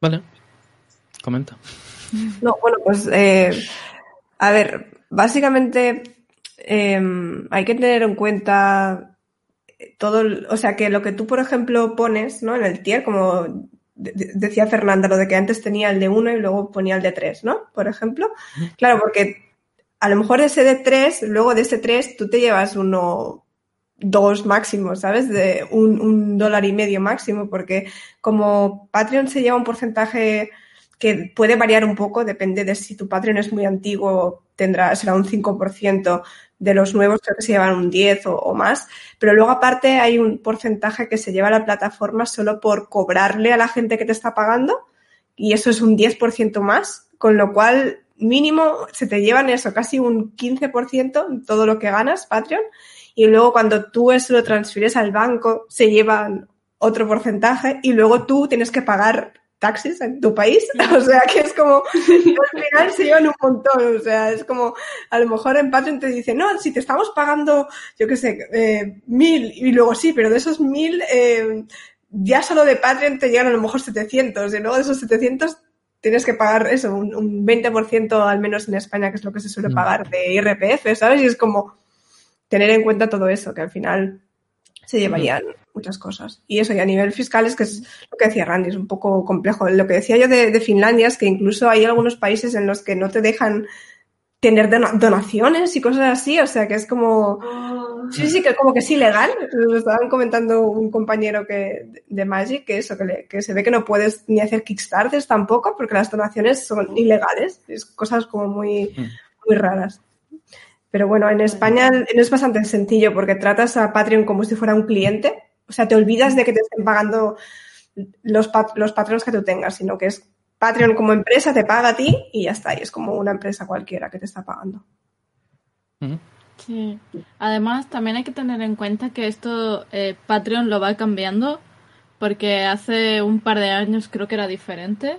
Vale, comenta. No, bueno, pues eh, a ver, básicamente em, hay que tener en cuenta todo, o sea, que lo que tú, por ejemplo, pones ¿no? en el tier, como decía Fernanda, lo de que antes tenía el de 1 y luego ponía el de 3, ¿no? Por ejemplo. Claro, porque a lo mejor ese de 3, luego de ese 3, tú te llevas uno, dos máximo, ¿sabes? De un, un dólar y medio máximo, porque como Patreon se lleva un porcentaje que puede variar un poco, depende de si tu Patreon es muy antiguo, tendrá, será un 5%, de los nuevos creo que se llevan un 10 o, más, pero luego aparte hay un porcentaje que se lleva a la plataforma solo por cobrarle a la gente que te está pagando y eso es un 10% más, con lo cual mínimo se te llevan eso, casi un 15% todo lo que ganas Patreon y luego cuando tú eso lo transfieres al banco se llevan otro porcentaje y luego tú tienes que pagar taxis en tu país. O sea, que es como, al final se llevan un montón. O sea, es como, a lo mejor en Patreon te dicen, no, si te estamos pagando, yo qué sé, eh, mil, y luego sí, pero de esos mil, eh, ya solo de Patreon te llegan a lo mejor 700, y luego de esos 700 tienes que pagar eso, un, un 20% al menos en España, que es lo que se suele mm. pagar de IRPF, ¿sabes? Y es como tener en cuenta todo eso, que al final se llevarían muchas cosas. Y eso, y a nivel fiscal es que es lo que decía Randy, es un poco complejo. Lo que decía yo de, Finlandia es que incluso hay algunos países en los que no te dejan tener donaciones y cosas así, o sea que es como... Sí, sí, que como que es ilegal. Lo estaban comentando un compañero que, de Magic, que eso, que, que se ve que no puedes ni hacer Kickstarters tampoco, porque las donaciones son ilegales. Es cosas como muy, muy raras. Pero bueno, en España es bastante sencillo porque tratas a Patreon como si fuera un cliente. O sea, te olvidas de que te estén pagando los, los patrones que tú tengas, sino que es Patreon como empresa te paga a ti y ya está. Y es como una empresa cualquiera que te está pagando. Sí. Además, también hay que tener en cuenta que esto eh, Patreon lo va cambiando porque hace un par de años creo que era diferente.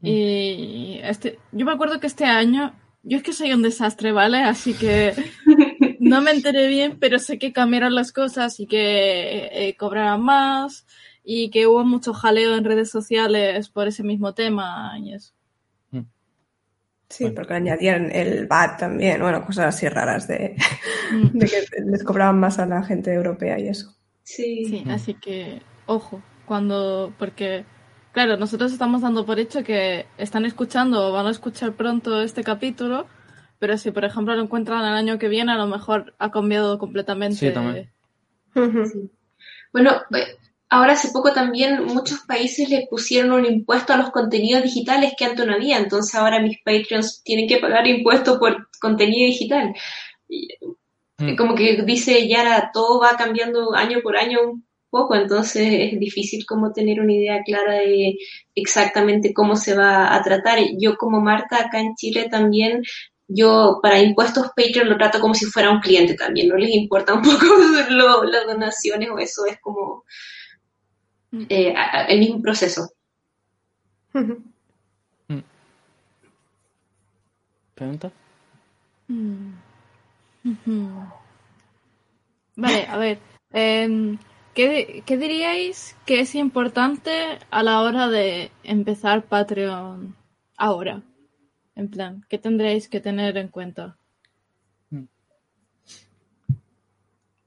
Mm. Y este, yo me acuerdo que este año yo es que soy un desastre, ¿vale? Así que no me enteré bien, pero sé que cambiaron las cosas y que eh, cobraron más y que hubo mucho jaleo en redes sociales por ese mismo tema y eso. Mm. Sí, porque añadían el VAT también, bueno, cosas así raras de, mm. de, que les cobraban más a la gente europea y eso. Sí. sí, así que ojo, cuando, porque Claro, nosotros estamos dando por hecho que están escuchando o van a escuchar pronto este capítulo, pero si por ejemplo lo encuentran el año que viene, a lo mejor ha cambiado completamente. Sí, también. Bueno, eh, ahora hace poco también muchos países le pusieron un impuesto a los contenidos digitales que antes no había, entonces ahora mis Patreons tienen que pagar impuesto por contenido digital. Mm. Como que dice Yara, todo va cambiando año por año poco, entonces es difícil como tener una idea clara de exactamente cómo se va a tratar. Yo como Marta acá en Chile también, yo para impuestos Patreon lo trato como si fuera un cliente también, no les importa un poco las donaciones o eso, es como mm. eh, el mismo proceso. Mm. ¿Pregunta? Mm. Vale, a ver. Em, ¿Qué, diríais que es importante a la hora de empezar Patreon ahora? En plan, ¿qué tendréis que tener en cuenta?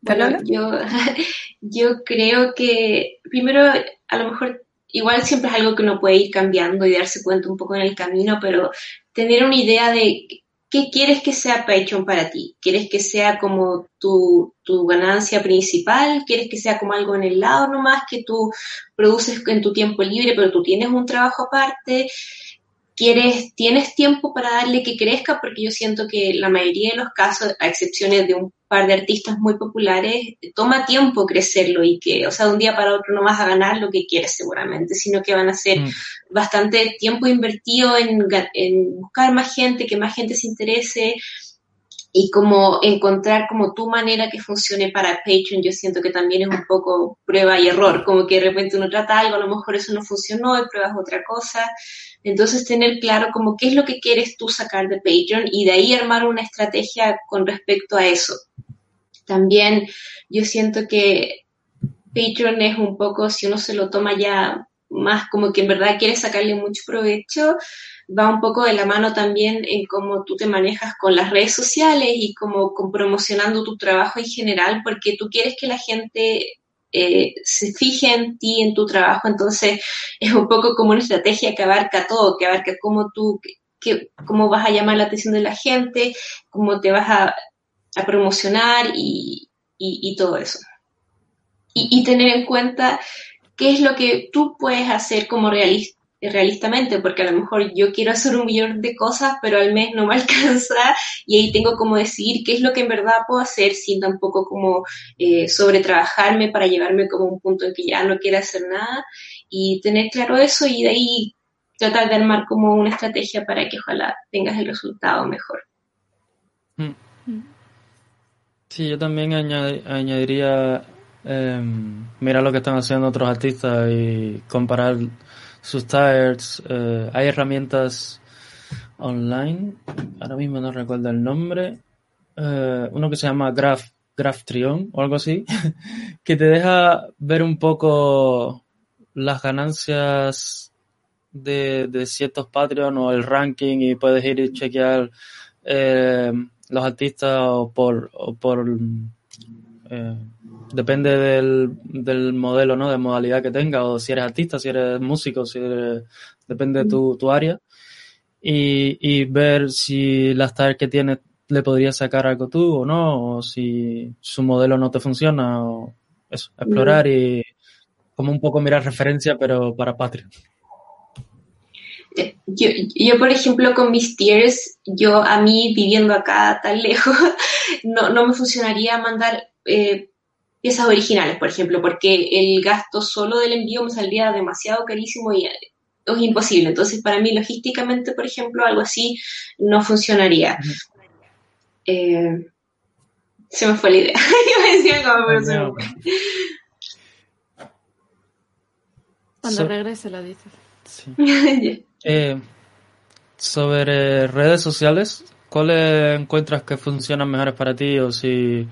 Bueno, yo, yo creo que primero a lo mejor igual siempre es algo que uno puede ir cambiando y darse cuenta un poco en el camino, pero tener una idea de ¿qué quieres que sea Patreon para ti? ¿Quieres que sea como tu, tu, ganancia principal? ¿Quieres que sea como algo en el lado nomás que tú produces en tu tiempo libre, pero tú tienes un trabajo aparte? ¿Quieres, tienes tiempo para darle que crezca? Porque yo siento que la mayoría de los casos, a excepciones de un par de artistas muy populares, toma tiempo crecerlo y que, o sea, de un día para otro no vas a ganar lo que quieres seguramente, sino que van a ser mm. bastante tiempo invertido en, en, buscar más gente, que más gente se interese y como encontrar como tu manera que funcione para Patreon, yo siento que también es un poco prueba y error, como que de repente uno trata algo, a lo mejor eso no funcionó y pruebas otra cosa. Entonces, tener claro como qué es lo que quieres tú sacar de Patreon y de ahí armar una estrategia con respecto a eso. También yo siento que Patreon es un poco, si uno se lo toma ya más como que en verdad quiere sacarle mucho provecho, va un poco de la mano también en cómo tú te manejas con las redes sociales y con promocionando tu trabajo en general, porque tú quieres que la gente eh, se fije en ti, en tu trabajo, entonces es un poco como una estrategia que abarca todo, que abarca cómo tú, que, cómo vas a llamar la atención de la gente, cómo te vas a a promocionar y, todo eso. Y, tener en cuenta qué es lo que tú puedes hacer como realista realistamente, porque a lo mejor yo quiero hacer un millón de cosas, pero al mes no me alcanza y ahí tengo como decidir qué es lo que en verdad puedo hacer sin tampoco como eh, sobretrabajarme para llevarme como un punto en que ya no quiero hacer nada y tener claro eso y de ahí tratar de armar como una estrategia para que ojalá tengas el resultado mejor. Mm. Sí, yo también añadiría em, mirar lo que están haciendo otros artistas y comparar sus tires. Eh, hay herramientas online, ahora mismo no recuerdo el nombre, eh, uno que se llama Graph, Trion o algo así, que te deja ver un poco las ganancias de, de ciertos Patreon o el ranking y puedes ir y chequear eh, los artistas o por, o por eh, depende del, del, modelo, ¿no? De modalidad que tenga, o si eres artista, si eres músico, si depende de tu, tu área. Y, y, ver si las tareas que tienes le podrías sacar algo tú o no, o si su modelo no te funciona, o eso, explorar y como un poco mirar referencia, pero para Patreon. Yo, yo, por ejemplo, con mis tiers, yo a mí viviendo acá tan lejos, no, no me funcionaría mandar eh, piezas originales, por ejemplo, porque el gasto solo del envío me saldría demasiado carísimo y es imposible. Entonces, para mí, logísticamente, por ejemplo, algo así no funcionaría. Eh, se me fue la idea. yo me decía como, pero se me fue. Cuando regrese lo dices. Sí. eh, sobre redes sociales, ¿cuáles encuentras que funcionan mejores para ti o si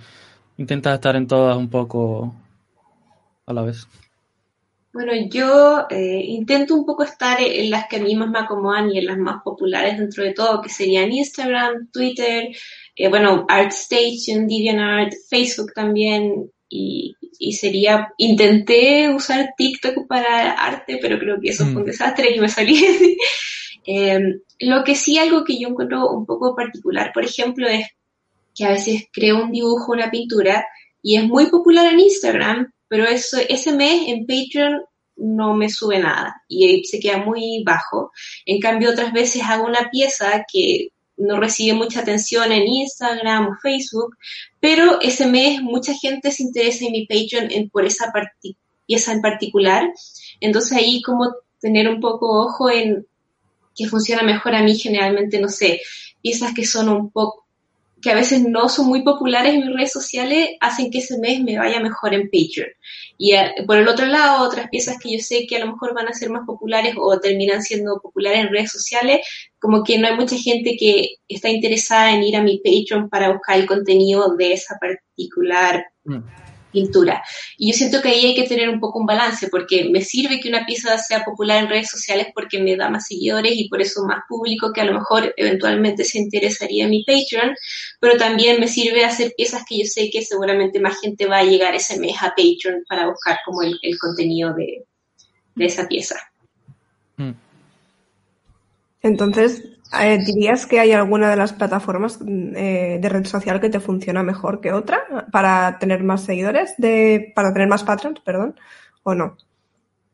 intentas estar en todas un poco a la vez? Bueno, yo eh, intento un poco estar en las que a mí más me acomodan y en las más populares dentro de todo, que serían Instagram, Twitter, eh, bueno, ArtStation, DeviantArt, Facebook también, y, y, sería, intenté usar TikTok para arte, pero creo que eso fue un mm. desastre y me salí. eh, lo que sí, algo que yo encuentro un poco particular, por ejemplo, es que a veces creo un dibujo, una pintura, y es muy popular en Instagram, pero eso, ese mes en Patreon no me sube nada y se queda muy bajo. En cambio, otras veces hago una pieza que no recibe mucha atención en Instagram o Facebook, pero ese mes mucha gente se interesa en mi Patreon en, por esa pieza en particular. Entonces ahí como tener un poco ojo en que funciona mejor a mí generalmente, no sé, piezas que son un poco que a veces no son muy populares en mis redes sociales, hacen que ese mes me vaya mejor en Patreon. Y eh, por el otro lado, otras piezas que yo sé que a lo mejor van a ser más populares o terminan siendo populares en redes sociales, como que no hay mucha gente que está interesada en ir a mi Patreon para buscar el contenido de esa particular mm pintura. Y yo siento que ahí hay que tener un poco un balance, porque me sirve que una pieza sea popular en redes sociales porque me da más seguidores y por eso más público que a lo mejor eventualmente se interesaría en mi Patreon, pero también me sirve hacer piezas que yo sé que seguramente más gente va a llegar ese mes a Patreon para buscar como el, contenido de, de, esa pieza. Mm. Entonces, ¿Dirías que hay alguna de las plataformas eh, de red social que te funciona mejor que otra para tener más seguidores, de, para tener más patrons, perdón, o no?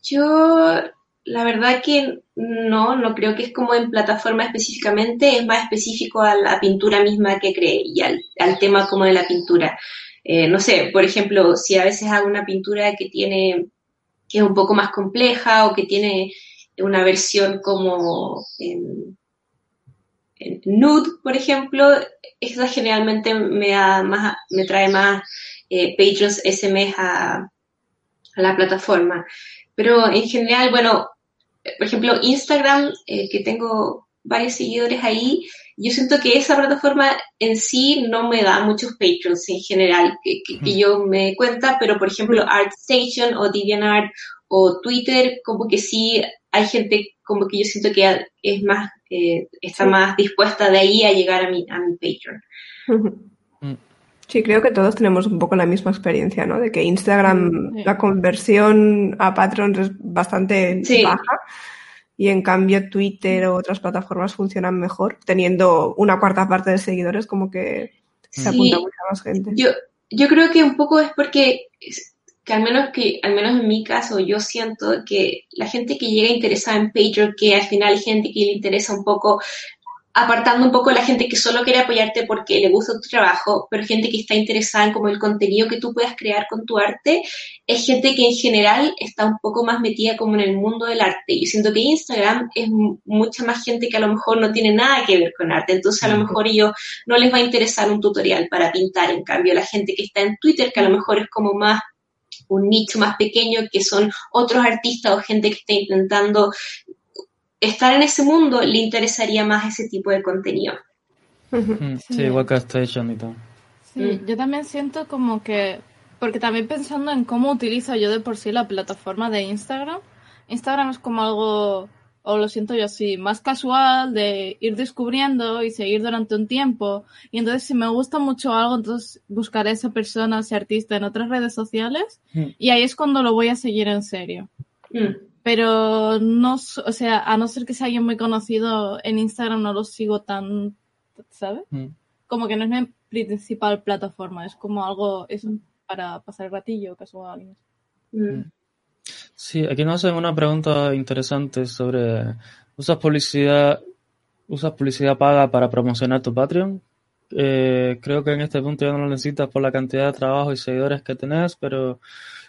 Yo, la verdad que no, no creo que es como en plataforma específicamente, es más específico a la pintura misma que cree y al, tema como de la pintura. Eh, no sé, por ejemplo, si a veces hago una pintura que tiene, que es un poco más compleja o que tiene una versión como nude, por ejemplo, esa generalmente me, da más, me trae más eh, patrons ese mes a, la plataforma. Pero en general, bueno, por ejemplo, Instagram, eh, que tengo varios seguidores ahí, yo siento que esa plataforma en sí no me da muchos patrons en general, que, que, yo me cuenta, pero por ejemplo ArtStation o DeviantArt o Twitter, como que sí hay gente como que yo siento que es más, eh, está más dispuesta de ahí a llegar a mi, a mi Patreon. Mm. Sí, creo que todos tenemos un poco la misma experiencia, ¿no? De que Instagram, la conversión a patrons es bastante baja y en cambio Twitter o otras plataformas funcionan mejor, teniendo una cuarta parte de seguidores, como que se apunta mucha más gente. Yo, yo creo que un poco es porque que al menos que, al menos en mi caso, yo siento que la gente que llega interesada en Patreon, que al final hay gente que le interesa un poco, apartando un poco a la gente que solo quiere apoyarte porque le gusta tu trabajo, pero gente que está interesada en como el contenido que tú puedas crear con tu arte, es gente que en general está un poco más metida como en el mundo del arte. Yo siento que Instagram es mucha más gente que a lo mejor no tiene nada que ver con arte, entonces a lo mejor ellos no les va a interesar un tutorial para pintar, en cambio la gente que está en Twitter, que a lo mejor es como más un nicho más pequeño que son otros artistas o gente que está intentando estar en ese mundo, le interesaría más ese tipo de contenido. Mm, sí, igual que Station y todo. Sí, mm. yo también siento como que, porque también pensando en cómo utilizo yo de por sí la plataforma de Instagram, Instagram es como algo, o lo siento yo así, más casual de ir descubriendo y seguir durante un tiempo. Y entonces si me gusta mucho algo, entonces buscaré a esa persona, ese artista en otras redes sociales mm. y ahí es cuando lo voy a seguir en serio. Pero no, o sea, a no ser que sea alguien muy conocido en Instagram, no lo sigo tan, ¿sabes? Como que no es mi principal plataforma, es como algo, es para pasar el ratillo casual. Sí, aquí nos hacen una pregunta interesante sobre, ¿usas publicidad, usas publicidad paga para promocionar tu Patreon? Eh, creo que en este punto ya no lo necesitas por la cantidad de trabajo y seguidores que tenés, pero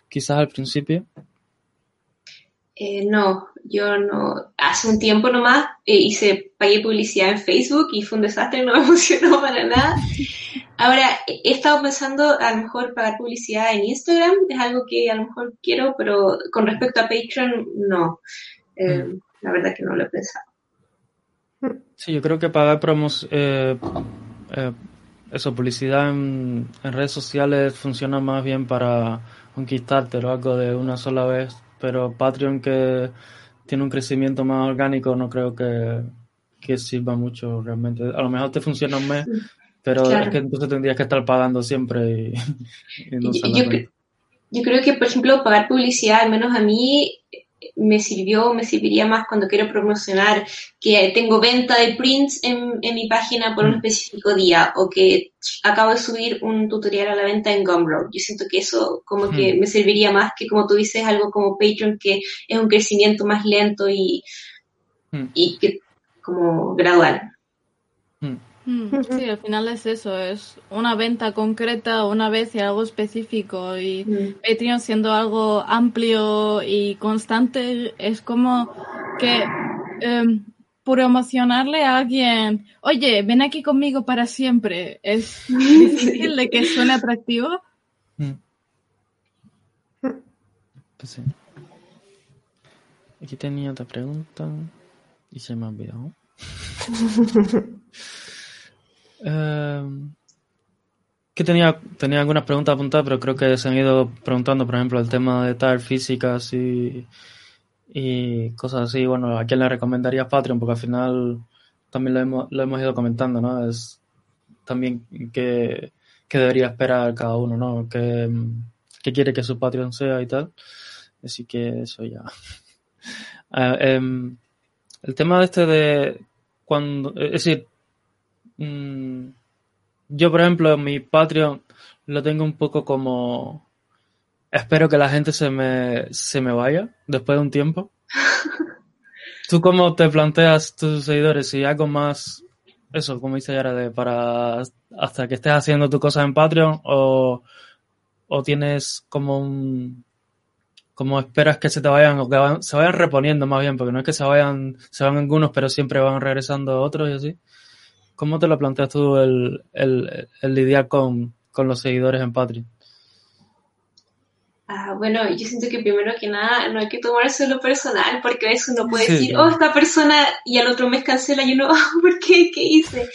quizás al principio. Eh, no, yo no. Hace un tiempo nomás eh, hice, pagué publicidad en Facebook y fue un desastre, no me funcionó para nada. Ahora, he estado pensando a lo mejor pagar publicidad en Instagram, es algo que a lo mejor quiero, pero con respecto a Patreon, no. Eh, mm. La verdad que no lo he pensado. Sí, yo creo que pagar promos, eso, publicidad en, en redes sociales funciona más bien para conquistarte o algo de una sola vez pero Patreon que tiene un crecimiento más orgánico no creo que, sirva mucho realmente. A lo mejor te funciona un mes, pero es que entonces tendrías que estar pagando siempre y, no yo, yo, creo que, por ejemplo, pagar publicidad, al menos a mí, me sirvió, me serviría más cuando quiero promocionar que tengo venta de prints en, en mi página por un mm. específico día o que acabo de subir un tutorial a la venta en Gumroad. Yo siento que eso como que mm. me serviría más que como tú dices algo como Patreon que es un crecimiento más lento y, mm. y que como gradual. Mm, sí, al final es eso, es una venta concreta una vez y algo específico y mm. Patreon siendo algo amplio y constante es como que eh, promocionarle a alguien, oye, ven aquí conmigo para siempre, es difícil de que suene atractivo. Mm. Pues sí. Aquí tenía otra pregunta y se me ha olvidado. Em, que tenía, tenía algunas preguntas apuntadas, pero creo que se han ido preguntando, por ejemplo, el tema de tal físicas y, y cosas así. Bueno, ¿a quién le recomendaría Patreon? Porque al final también lo hemos, lo hemos ido comentando, ¿no? Es también que, debería esperar cada uno, ¿no? Que, quiere que su Patreon sea y tal. Así que eso ya. Em, el tema de este de cuando, es decir, yo, por ejemplo, mi Patreon lo tengo un poco como. Espero que la gente se me, se me vaya después de un tiempo. ¿Tú cómo te planteas tus seguidores? Si algo más, eso, como dice Yara, de para hasta que estés haciendo tu cosa en Patreon o, o tienes como un, como esperas que se te vayan o que se vayan reponiendo más bien, porque no es que se vayan, se van algunos, pero siempre van regresando otros y así. ¿Cómo te lo planteas tú el, lidiar con, los seguidores en Patreon? Ah, bueno, yo siento que primero que nada no hay que tomarse lo personal, porque a veces uno puede decir, oh, esta persona, y al otro mes cancela y uno, oh, ¿por qué? ¿Qué hice?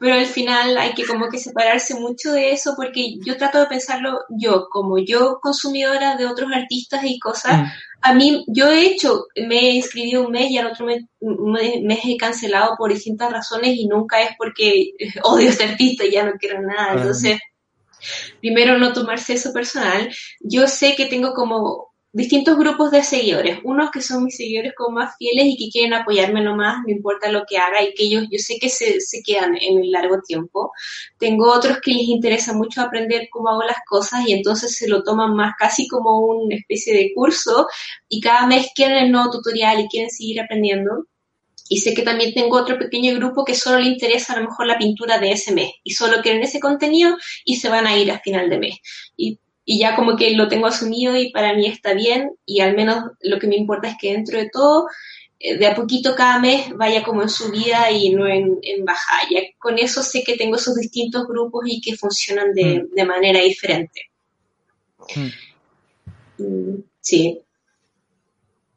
Pero al final hay que como que separarse mucho de eso, porque yo trato de pensarlo yo, como yo consumidora de otros artistas y cosas, mm a mí, yo he hecho, me he inscrito un mes y al otro mes, me, he cancelado por distintas razones y nunca es porque odio a este artista y ya no quiero nada. Entonces, primero no tomarse eso personal. Yo sé que tengo como distintos grupos de seguidores, unos que son mis seguidores como más fieles y que quieren apoyarme nomás, no importa lo que haga y que ellos yo sé que se, se quedan en el largo tiempo. Tengo otros que les interesa mucho aprender cómo hago las cosas y entonces se lo toman más casi como una especie de curso y cada mes quieren el nuevo tutorial y quieren seguir aprendiendo. Y sé que también tengo otro pequeño grupo que solo le interesa a lo mejor la pintura de ese mes y solo quieren ese contenido y se van a ir a final de mes. Y ya como que lo tengo asumido y para mí está bien y al menos lo que me importa es que dentro de todo, eh, de a poquito cada mes vaya como en subida y no en, en bajada. Ya con eso sé que tengo esos distintos grupos y que funcionan de, mm. manera diferente. Mm. Mm, sí.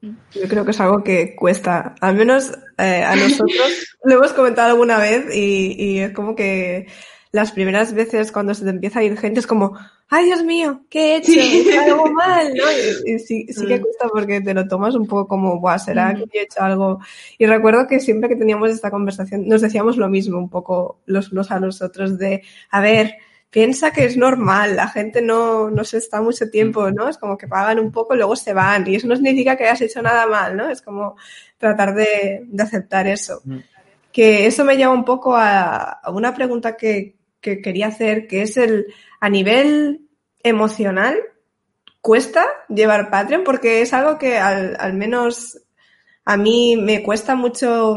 Yo creo que es algo que cuesta, al menos eh, a nosotros lo hemos comentado alguna vez y, y, es como que las primeras veces cuando se te empieza a ir gente es como, ay Dios mío, ¿qué he hecho? Sí. algo mal, ¿no? Y, y sí, sí, que mm. cuesta porque te lo tomas un poco como, Buah, ¿será que he hecho algo? Y recuerdo que siempre que teníamos esta conversación nos decíamos lo mismo un poco los unos a los otros de, a ver, piensa que es normal, la gente no, no se está mucho tiempo, ¿no? Es como que pagan un poco y luego se van. Y eso no significa que hayas hecho nada mal, ¿no? Es como tratar de, de aceptar eso. Mm. Que eso me lleva un poco a, a una pregunta que, que, quería hacer, que es el, a nivel emocional, ¿cuesta llevar Patreon? Porque es algo que al, menos a mí me cuesta mucho,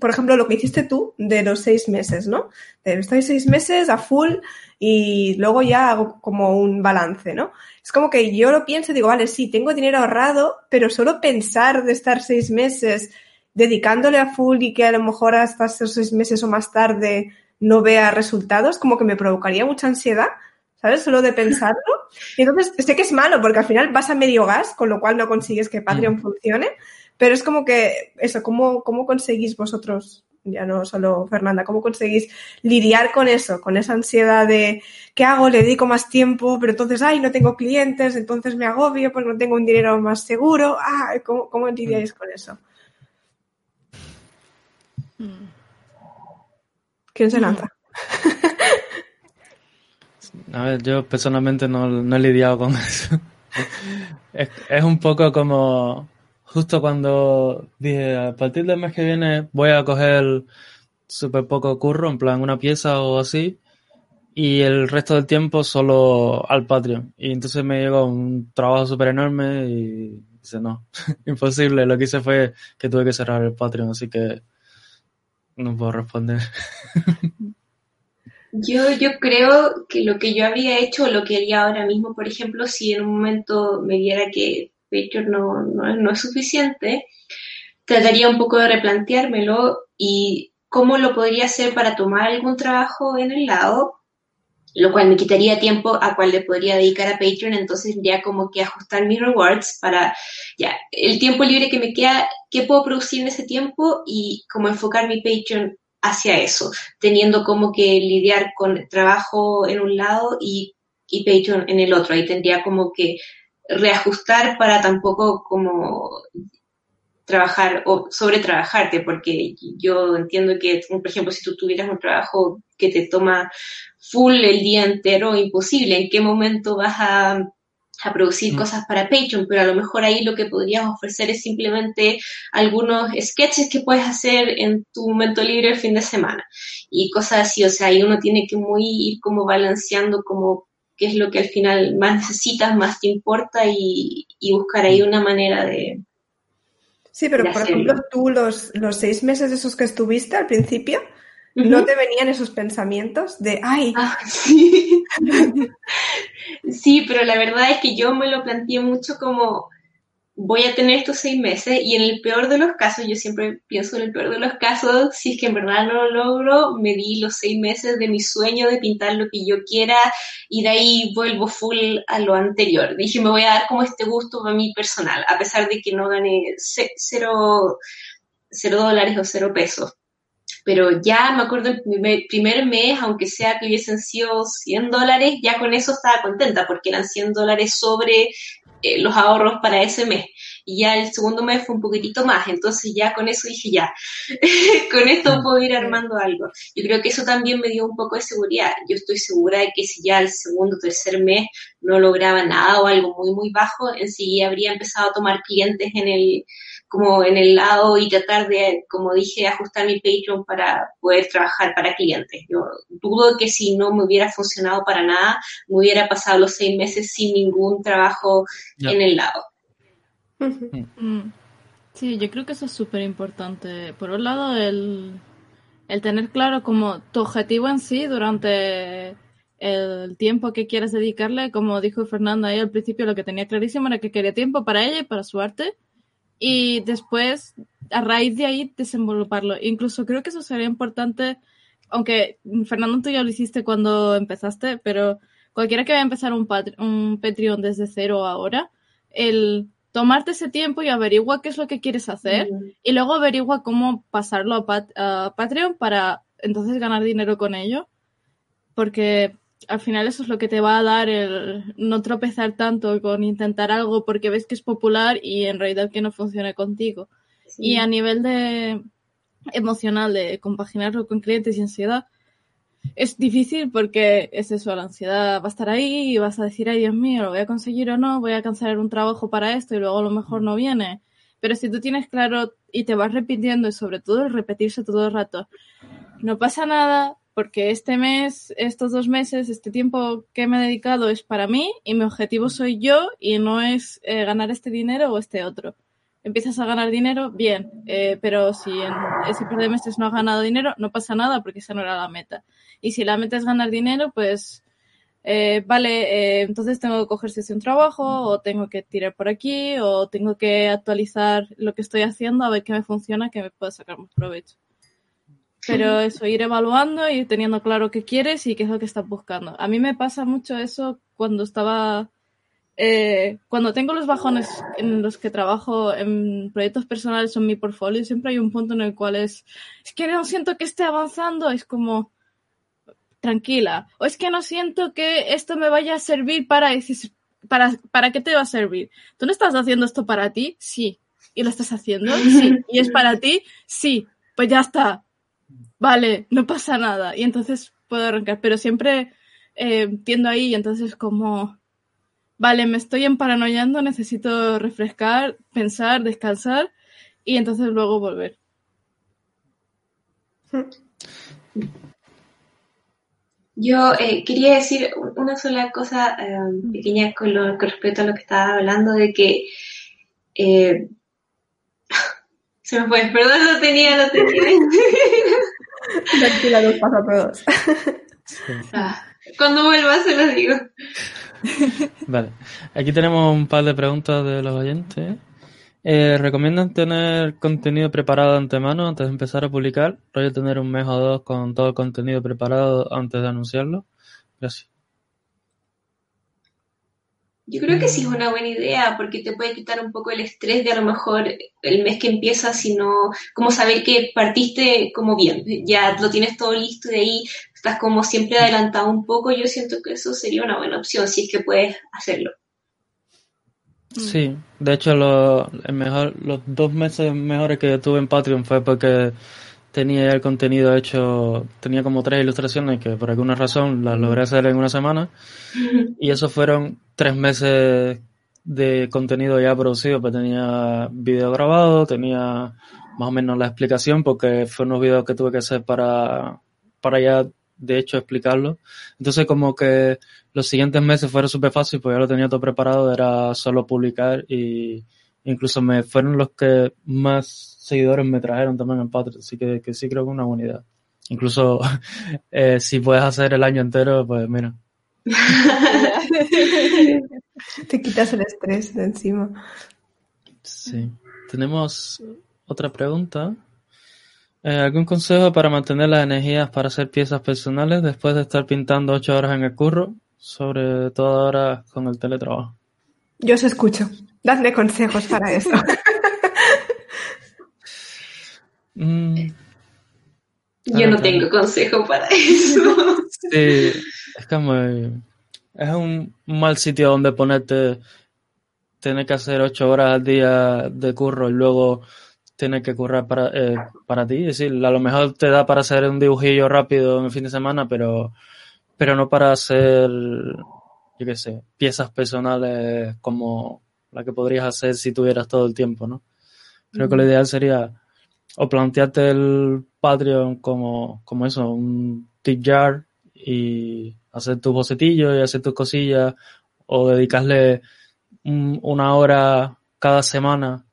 por ejemplo, lo que hiciste tú de los seis meses, ¿no? Estoy seis meses a full y luego ya hago como un balance, ¿no? Es como que yo lo pienso y digo, vale, sí, tengo dinero ahorrado, pero solo pensar de estar seis meses dedicándole a full y que a lo mejor hasta esos seis meses o más tarde no vea resultados, como que me provocaría mucha ansiedad, ¿sabes? Solo de pensarlo. Y entonces sé que es malo porque al final vas a medio gas, con lo cual no consigues que Patreon mm. funcione, pero es como que eso, ¿cómo, cómo conseguís vosotros ya no solo Fernanda, ¿cómo conseguís lidiar con eso, con esa ansiedad de ¿qué hago? Le dedico más tiempo, pero entonces, ay, no tengo clientes, entonces me agobio porque no tengo un dinero más seguro. Ah, ¿cómo, cómo lidiáis con eso? ¿Quién se lanza? A ver, yo personalmente no, no he lidiado con eso. es, es un poco como justo cuando dije, a partir del mes que viene voy a coger súper poco curro, en plan una pieza o así, y el resto del tiempo solo al Patreon. Y entonces me llegó un trabajo súper enorme y dice, no, imposible. Lo que hice fue que tuve que cerrar el Patreon, así que no puedo responder. Yo, yo creo que lo que yo había hecho, lo que haría ahora mismo, por ejemplo, si en un momento me diera que Patreon no, no, no es suficiente, trataría un poco de replanteármelo y cómo lo podría hacer para tomar algún trabajo en el lado, lo cual me quitaría tiempo a cual le podría dedicar a Patreon, entonces ya como que ajustar mis rewards para ya el tiempo libre que me queda, qué puedo producir en ese tiempo y como enfocar mi Patreon hacia eso, teniendo como que lidiar con trabajo en un lado y, y en el otro. Ahí tendría como que reajustar para tampoco como trabajar o sobre trabajarte, porque yo entiendo que, por ejemplo, si tú tuvieras un trabajo que te toma full el día entero, imposible, ¿en qué momento vas a, a producir mm. cosas para Patreon? Pero a lo mejor ahí lo que podrías ofrecer es simplemente algunos sketches que puedes hacer en tu momento libre el fin de semana y cosas así, o sea, ahí uno tiene que muy ir como balanceando como qué es lo que al final más necesitas, más te importa y, buscar ahí una manera de... Sí, pero por ejemplo, tú los, los seis meses esos que estuviste al principio, ¿no te venían esos pensamientos de, ay? Ah, sí. sí, pero la verdad es que yo me lo planteé mucho como, voy a tener estos seis meses y en el peor de los casos, yo siempre pienso en el peor de los casos, si es que en verdad no lo logro, me di los seis meses de mi sueño de pintar lo que yo quiera y de ahí vuelvo full a lo anterior. Dije, me voy a dar como este gusto para mí personal, a pesar de que no gane cero, cero dólares o cero pesos. Pero ya me acuerdo el primer, mes, aunque sea que hubiesen sido 100 dólares, ya con eso estaba contenta porque eran 100 dólares sobre eh, los ahorros para ese mes. Y ya el segundo mes fue un poquitito más, entonces ya con eso dije, ya, con esto mm. puedo ir armando algo. Yo creo que eso también me dio un poco de seguridad. Yo estoy segura de que si ya el segundo o tercer mes no lograba nada o algo muy, muy bajo, enseguida habría empezado a tomar clientes en el, como en el lado y tratar de, como dije, ajustar mi Patreon para poder trabajar para clientes. Yo dudo que si no me hubiera funcionado para nada, me hubiera pasado los seis meses sin ningún trabajo en el lado. Mm. Sí, yo creo que eso es súper importante. Por un lado, el, el tener claro como tu objetivo en sí durante el tiempo que quieres dedicarle, como dijo Fernanda ahí al principio, lo que tenía clarísimo era que quería tiempo para ella y para su arte y después, a raíz de ahí, desenvoluparlo. Incluso creo que eso sería importante, aunque Fernando tú ya lo hiciste cuando empezaste, pero cualquiera que vaya a empezar un, un Patreon desde cero ahora, el tomarte ese tiempo y averigua qué es lo que quieres hacer y luego averigua cómo pasarlo a, Patreon para entonces ganar dinero con ello. Porque al final eso es lo que te va a dar el no tropezar tanto con intentar algo porque ves que es popular y en realidad que no funcione contigo. Y a nivel de emocional, de compaginarlo con clientes y ansiedad, es difícil porque es eso, la ansiedad va a estar ahí y vas a decir, ay Dios mío, lo voy a conseguir o no, voy a cancelar un trabajo para esto y luego a lo mejor no viene. Pero si tú tienes claro y te vas repitiendo y sobre todo el repetirse todo el rato, no pasa nada porque este mes, estos dos meses, este tiempo que me he dedicado es para mí y mi objetivo soy yo y no es eh, ganar este dinero o este otro empiezas a ganar dinero, bien, eh, pero si en ese par de meses no has ganado dinero, no pasa nada porque esa no era la meta. Y si la meta es ganar dinero, pues eh, vale, eh, entonces tengo que cogerse un trabajo o tengo que tirar por aquí o tengo que actualizar lo que estoy haciendo a ver qué me funciona, que me pueda sacar más provecho. Pero eso, ir evaluando, ir teniendo claro qué quieres y qué es lo que estás buscando. A mí me pasa mucho eso cuando estaba eh, cuando tengo los bajones en los que trabajo en proyectos personales o en mi portfolio, siempre hay un punto en el cual es, es que no siento que esté avanzando, es como, tranquila, o es que no siento que esto me vaya a servir para, para, ¿para qué te va a servir? ¿Tú no estás haciendo esto para ti? Sí. ¿Y lo estás haciendo? Sí. ¿Y es para ti? Sí. Pues ya está. Vale, no pasa nada. Y entonces puedo arrancar, pero siempre eh, tiendo ahí y entonces como vale, me estoy emparanoiando, necesito refrescar, pensar, descansar y entonces luego volver. Yo eh, quería decir una sola cosa eh, pequeña con, lo, con, respecto a lo que estaba hablando de que eh, se me fue, perdón, no tenía, no tenía. Tranquila, nos pasa a todos. Ah, cuando vuelva se lo digo. Vale. Aquí tenemos un par de preguntas de los oyentes. Eh, ¿Recomiendan tener contenido preparado de antemano antes de empezar a publicar? ¿Rollo tener un mes o dos con todo el contenido preparado antes de anunciarlo? Gracias. Yo creo que sí es una buena idea porque te puede quitar un poco el estrés de a lo mejor el mes que empieza, sino como saber que partiste como bien, ya lo tienes todo listo y de ahí estás como siempre adelantado un poco. Yo siento que eso sería una buena opción si es que puedes hacerlo. Sí, de hecho lo, mejor, los dos meses mejores que tuve en Patreon fue porque tenía el contenido hecho, tenía como tres ilustraciones que por alguna razón las logré hacer en una semana y esos fueron tres meses de contenido ya producido, pues tenía video grabado, tenía más o menos la explicación porque fue unos videos que tuve que hacer para, para ya de hecho explicarlo. Entonces como que los siguientes meses fueron súper fácil, pues ya lo tenía todo preparado, era solo publicar y incluso me fueron los que más seguidores me trajeron también en Patreon, así que, que sí creo que es una buena idea. Incluso eh, si puedes hacer el año entero, pues mira. Te quitas el estrés de encima. Sí. Tenemos otra pregunta. Eh, ¿Algún consejo para mantener las energías para hacer piezas personales después de estar pintando ocho horas en el curro? Sobre todo ahora con el teletrabajo. Yo os escucho. Dadme consejos para eso. Mm. Yo no tengo consejo para eso. Sí, es como. Es un mal sitio donde ponerte. Tener que hacer ocho horas al día de curro y luego tener que currar para, eh, para ti. Es decir, a lo mejor te da para hacer un dibujillo rápido en el fin de semana, pero, pero no para hacer, yo qué sé, piezas personales como la que podrías hacer si tuvieras todo el tiempo, ¿no? Creo que lo ideal sería o plantearte el Patreon como, como eso, un tip jar y hacer tus bocetillos y hacer tus cosillas o dedicarle una hora cada semana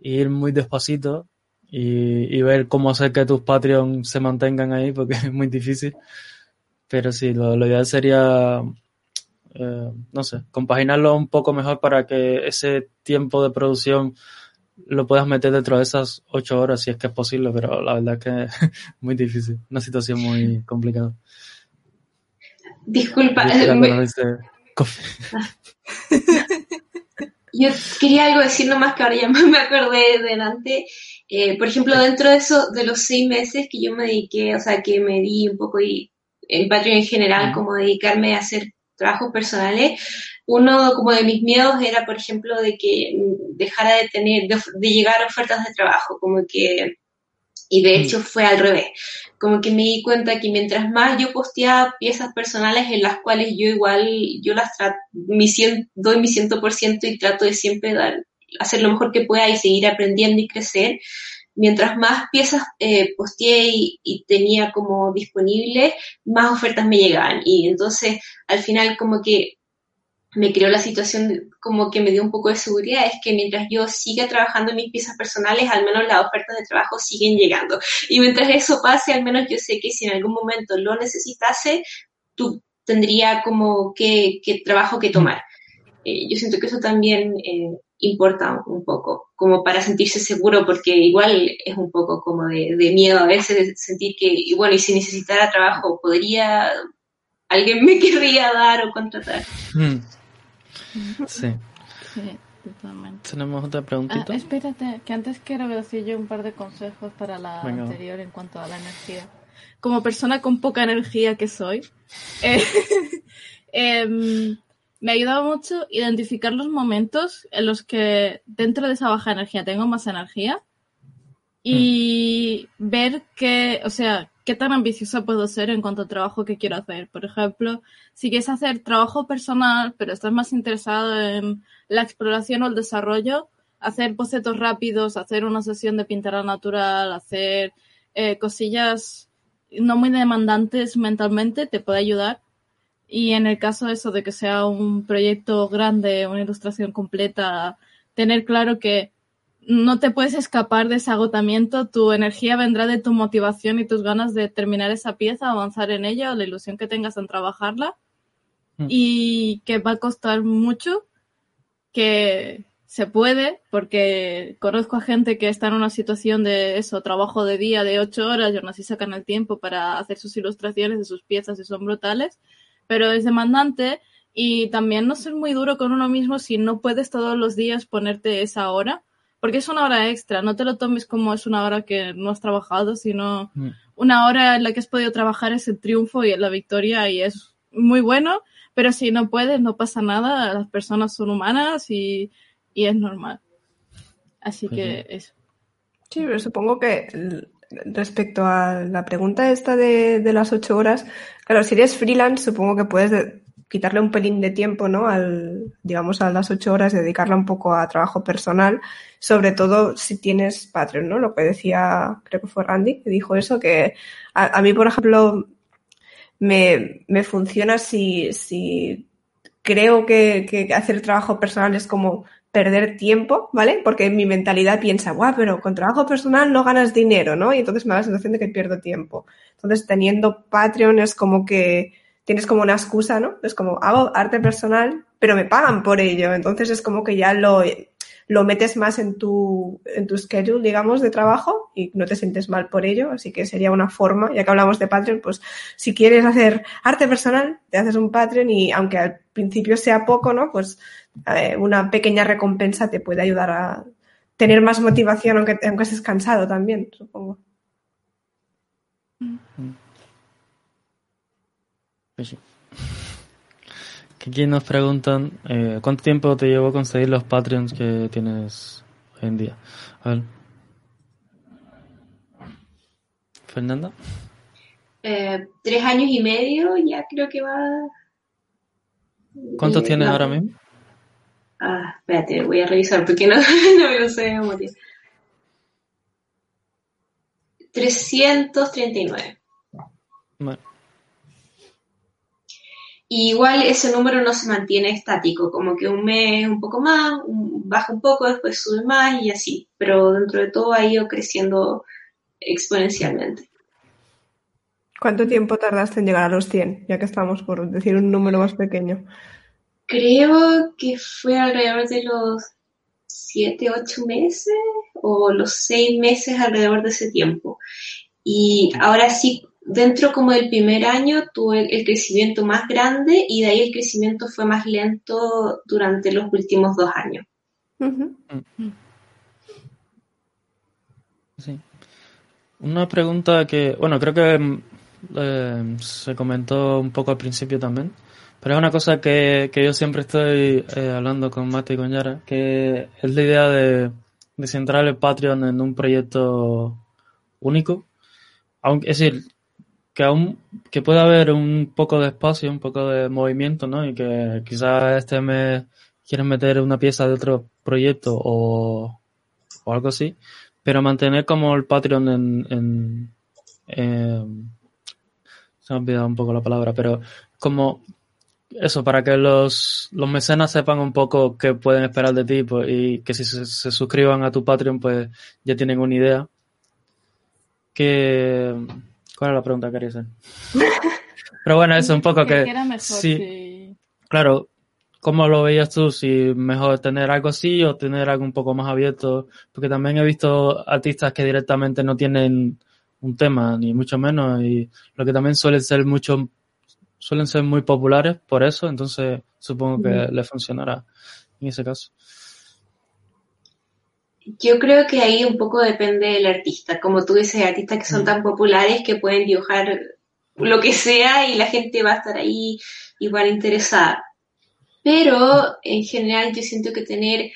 e ir muy despacito y, y, ver cómo hacer que tus Patreon se mantengan ahí porque es muy difícil. Pero sí, lo, lo ideal sería, eh, no sé, compaginarlo un poco mejor para que ese tiempo de producción lo puedas meter dentro de esas ocho horas si es que es posible, pero la verdad es que es muy difícil, una situación muy complicada. Disculpa, me... yo quería algo decir nomás que ahora ya me acordé de delante. Eh, por ejemplo, dentro de eso, de los seis meses que yo me dediqué, o sea, que me di un poco y en Patreon en general, como dedicarme a hacer trabajos personales, uno como de mis miedos era, por ejemplo, de que dejara de tener, de, llegar a ofertas de trabajo, como que, y de hecho fue al revés, como que me di cuenta que mientras más yo posteaba piezas personales en las cuales yo igual, yo las mi doy mi ciento por ciento y trato de siempre dar, hacer lo mejor que pueda y seguir aprendiendo y crecer, mientras más piezas eh, posteé y, tenía como disponible, más ofertas me llegaban. Y entonces, al final, como que me creó la situación como que me dio un poco de seguridad, es que mientras yo siga trabajando en mis piezas personales, al menos las ofertas de trabajo siguen llegando. Y mientras eso pase, al menos yo sé que si en algún momento lo necesitase, tú tendría como que, trabajo que tomar. Eh, yo siento que eso también eh, importa un poco, como para sentirse seguro, porque igual es un poco como de, miedo a veces sentir que, y bueno, y si necesitara trabajo, podría, alguien me querría dar o contratar. Hmm. Sí. Sí, totalmente. Tenemos otra preguntita. Ah, espérate, que antes quiero decir yo un par de consejos para la anterior en cuanto a la energía. Como persona con poca energía que soy, eh, em, me ha ayudado mucho identificar los momentos en los que dentro de esa baja energía tengo más energía y mm. ver qué, o sea, qué tan ambiciosa puedo ser en cuanto al trabajo que quiero hacer. Por ejemplo, si quieres hacer trabajo personal, pero estás más interesado en la exploración o el desarrollo, hacer bocetos rápidos, hacer una sesión de pintura natural, hacer eh, cosillas no muy demandantes mentalmente, te puede ayudar. Y en el caso de eso, de que sea un proyecto grande, una ilustración completa, tener claro que no te puedes escapar de ese agotamiento, tu energía vendrá de tu motivación y tus ganas de terminar esa pieza, avanzar en ella, o la ilusión que tengas en trabajarla, mm. y que va a costar mucho, que se puede, porque conozco a gente que está en una situación de eso, trabajo de día de ocho horas y aún así sacan el tiempo para hacer sus ilustraciones de sus piezas y son brutales, pero es demandante y también no ser muy duro con uno mismo si no puedes todos los días ponerte esa hora, porque es una hora extra, no te lo tomes como es una hora que no has trabajado, sino mm. una hora en la que has podido trabajar ese triunfo y la victoria y es muy bueno, pero si no puedes, no pasa nada, las personas son humanas y, es normal. Así pues que eso. Sí, pero supongo que respecto a la pregunta esta de, de, las ocho horas, claro, si eres freelance, supongo que puedes quitarle un pelín de tiempo, ¿no? Al, digamos, a las ocho horas, dedicarla un poco a trabajo personal, sobre todo si tienes Patreon, ¿no? Lo que decía, creo que fue Randy, que dijo eso, que a, mí, por ejemplo, me, me funciona si, si creo que, que hacer trabajo personal es como perder tiempo, ¿vale? Porque mi mentalidad piensa, guau, pero con trabajo personal no ganas dinero, ¿no? Y entonces me da la sensación de que pierdo tiempo. Entonces, teniendo Patreon es como que tienes como una excusa, ¿no? Es como, hago arte personal, pero me pagan por ello. Entonces es como que ya lo, lo metes más en tu, en tu schedule, digamos, de trabajo y no te sientes mal por ello. Así que sería una forma, ya que hablamos de Patreon, pues si quieres hacer arte personal, te haces un Patreon y aunque al principio sea poco, ¿no? Pues eh, una pequeña recompensa te puede ayudar a tener más motivación aunque, aunque estés cansado también, supongo. Mm. Pues aquí nos preguntan eh, cuánto tiempo te llevó conseguir los Patreons que tienes hoy en día. A ver. Fernanda. Eh, tres años y medio, ya creo que va. ¿Cuántos eh, tienes ahora mismo? Ah, espérate, voy a revisar porque no, no me lo sé de 339. Bueno igual ese número no se mantiene estático, como que un mes un poco más, baja un poco, después sube más y así, pero dentro de todo ha ido creciendo exponencialmente. ¿Cuánto tiempo tardaste en llegar a los 100, ya que estamos por decir un número más pequeño? Creo que fue alrededor de los 7, 8 meses o los 6 meses alrededor de ese tiempo. Y ahora sí, dentro como del primer año tuve el, crecimiento más grande y de ahí el crecimiento fue más lento durante los últimos dos años. Sí. Una pregunta que, bueno, creo que eh, se comentó un poco al principio también, pero es una cosa que, yo siempre estoy eh, hablando con Mati y con Yara, que es la idea de, de centrar el Patreon en un proyecto único. Aunque, es decir, que aún que pueda haber un poco de espacio, un poco de movimiento, ¿no? Y que quizás este mes quieres meter una pieza de otro proyecto o, o algo así, pero mantener como el Patreon en, en, se me ha olvidado un poco la palabra, pero como eso, para que los, los mecenas sepan un poco qué pueden esperar de ti pues, y que si se, suscriban a tu Patreon, pues ya tienen una idea. Que, ¿Cuál la pregunta que quería hacer? Pero bueno, eso un poco que... sí, Claro, ¿cómo lo veías tú? Si mejor tener algo así o tener algo un poco más abierto. Porque también he visto artistas que directamente no tienen un tema, ni mucho menos, y lo que también suelen ser mucho, suelen ser muy populares por eso, entonces supongo que le funcionará en ese caso. Yo creo que ahí un poco depende del artista. Como tú dices, artistas que son tan populares que pueden dibujar lo que sea y la gente va a estar ahí igual interesada. Pero en general yo siento que tener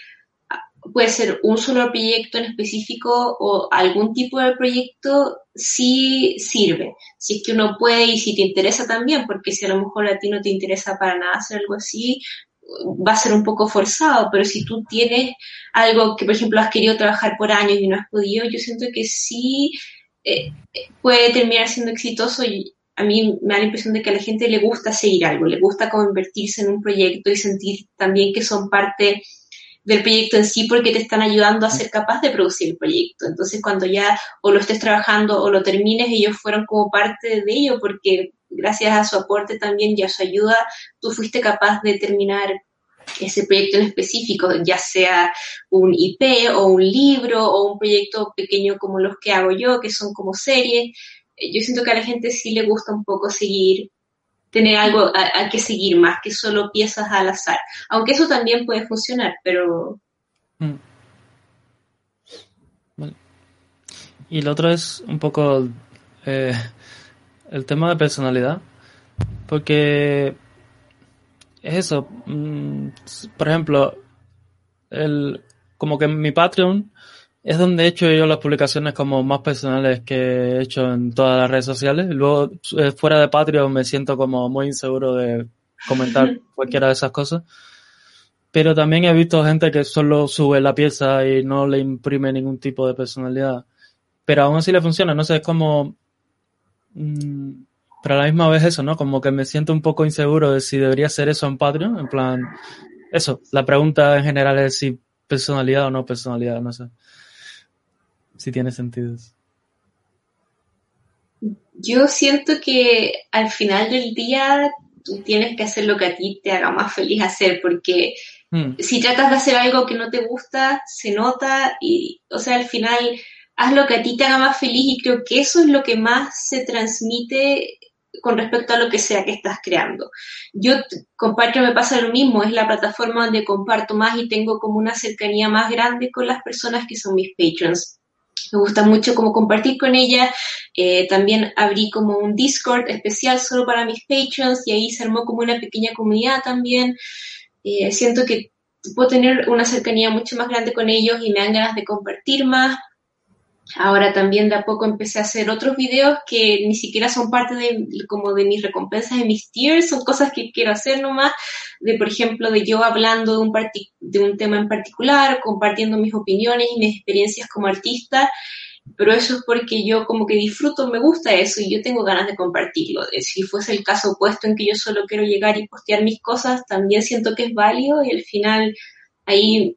puede ser un solo proyecto en específico o algún tipo de proyecto sí sirve. Si es que uno puede y si te interesa también, porque si a lo mejor a ti no te interesa para nada hacer algo así, va a ser un poco forzado, pero si tú tienes algo que, por ejemplo, has querido trabajar por años y no has podido, yo siento que sí eh, puede terminar siendo exitoso y a mí me da la impresión de que a la gente le gusta seguir algo, le gusta convertirse en un proyecto y sentir también que son parte del proyecto en sí porque te están ayudando a ser capaz de producir el proyecto. Entonces, cuando ya o lo estés trabajando o lo termines, ellos fueron como parte de ello porque gracias a su aporte también y a su ayuda, tú fuiste capaz de terminar ese proyecto en específico, ya sea un IP o un libro o un proyecto pequeño como los que hago yo, que son como series. Yo siento que a la gente sí le gusta un poco seguir tener algo a, que seguir más que solo piezas al azar. Aunque eso también puede funcionar, pero... Mm. Y lo otro es un poco eh, el tema de personalidad, porque es eso. Mm, por ejemplo, el, como que mi Patreon es donde he hecho yo las publicaciones como más personales que he hecho en todas las redes sociales. Luego, eh, fuera de Patreon, me siento como muy inseguro de comentar cualquiera de esas cosas. Pero también he visto gente que solo sube la pieza y no le imprime ningún tipo de personalidad. Pero aún así le funciona, no sé, es como... Mm, pero a la misma vez eso, ¿no? Como que me siento un poco inseguro de si debería ser eso en Patreon. En plan, eso, la pregunta en general es si personalidad o no personalidad, no sé si tiene sentido. Yo siento que al final del día tú tienes que hacer lo que a ti te haga más feliz hacer, porque hmm. si tratas de hacer algo que no te gusta, se nota y, o sea, al final haz lo que a ti te haga más feliz y creo que eso es lo que más se transmite con respecto a lo que sea que estás creando. Yo comparto, me pasa lo mismo, es la plataforma donde comparto más y tengo como una cercanía más grande con las personas que son mis patrons me gusta mucho como compartir con ella. Eh, también abrí como un Discord especial solo para mis patrons y ahí se armó como una pequeña comunidad también. Eh, siento que puedo tener una cercanía mucho más grande con ellos y me dan ganas de compartir más. Ahora también de a poco empecé a hacer otros videos que ni siquiera son parte de como de mis recompensas, de mis tiers, son cosas que quiero hacer nomás, de por ejemplo de yo hablando de un, de un tema en particular, compartiendo mis opiniones y mis experiencias como artista, pero eso es porque yo como que disfruto, me gusta eso y yo tengo ganas de compartirlo. Si fuese el caso opuesto en que yo solo quiero llegar y postear mis cosas, también siento que es válido y al final ahí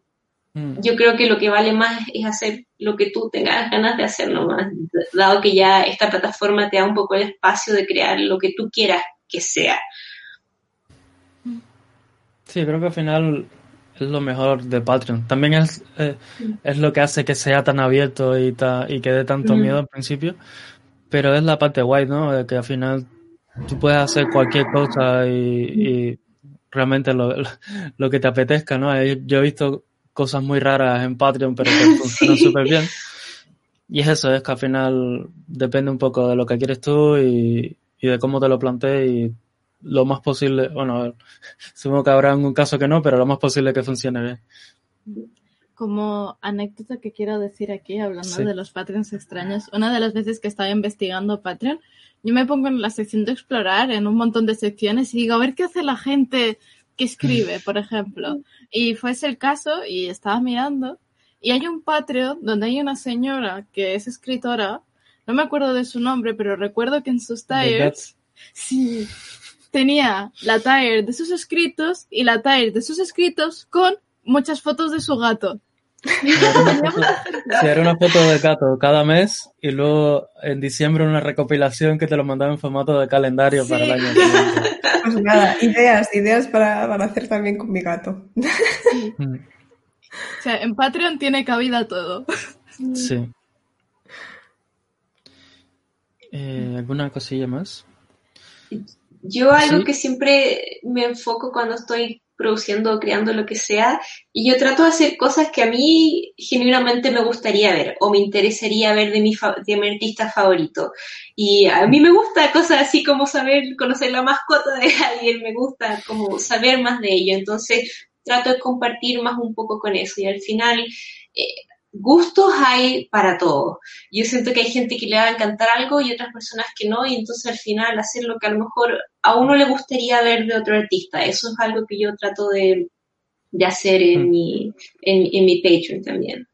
Mm. Yo creo que lo que vale más es hacer lo que tú tengas ganas de hacer nomás, dado que ya esta plataforma te da un poco el espacio de crear lo que tú quieras que sea. Sí, creo que al final es lo mejor de Patreon. También es, eh, es lo que hace que sea tan abierto y, y que dé tanto mm. miedo al principio, pero es la parte guay, ¿no? De que al final tú puedes hacer cualquier cosa y, realmente lo, lo, que te apetezca, ¿no? Yo he visto cosas muy raras en Patreon, pero que funcionan súper bien. Y es eso, es que al final depende un poco de lo que quieres tú y, y de cómo te lo plantees y lo más posible, bueno, supongo que habrá algún caso que no, pero lo más posible que funcione bien. Como anécdota que quiero decir aquí, hablando de los Patreons extraños, una de las veces que estaba investigando Patreon, yo me pongo en la sección de explorar, en un montón de secciones, y digo, a ver qué hace la gente que escribe, por ejemplo. Y fue ese el caso, y estaba mirando, y hay un Patreon donde hay una señora que es escritora, no me acuerdo de su nombre, pero recuerdo que en sus tires, sí, tenía la tire de sus escritos y la tire de sus escritos con muchas fotos de su gato. Si era una foto de gato cada mes y luego en diciembre una recopilación que te lo mandaba en formato de calendario para el año siguiente. Pues nada, ideas, ideas para, para hacer también con mi gato. Mm. O sea, en Patreon tiene cabida todo. Sí. Eh, ¿Alguna cosilla más? Yo algo ¿Sí? que siempre me enfoco cuando estoy produciendo o creando lo que sea, y yo trato de hacer cosas que a mí genuinamente me gustaría ver o me interesaría ver de mi, de mi artista favorito. Y a mí me gusta cosas así como saber, conocer la mascota de alguien, me gusta como saber más de ello. Entonces trato de compartir más un poco con eso y al final eh, gustos hay para todo. Yo siento que hay gente que le va a encantar algo y otras personas que no, y entonces al final hacer lo que a lo mejor a uno le gustaría ver de otro artista. Eso es algo que yo trato de, de hacer en, Mm. mi, en, en mi Patreon también.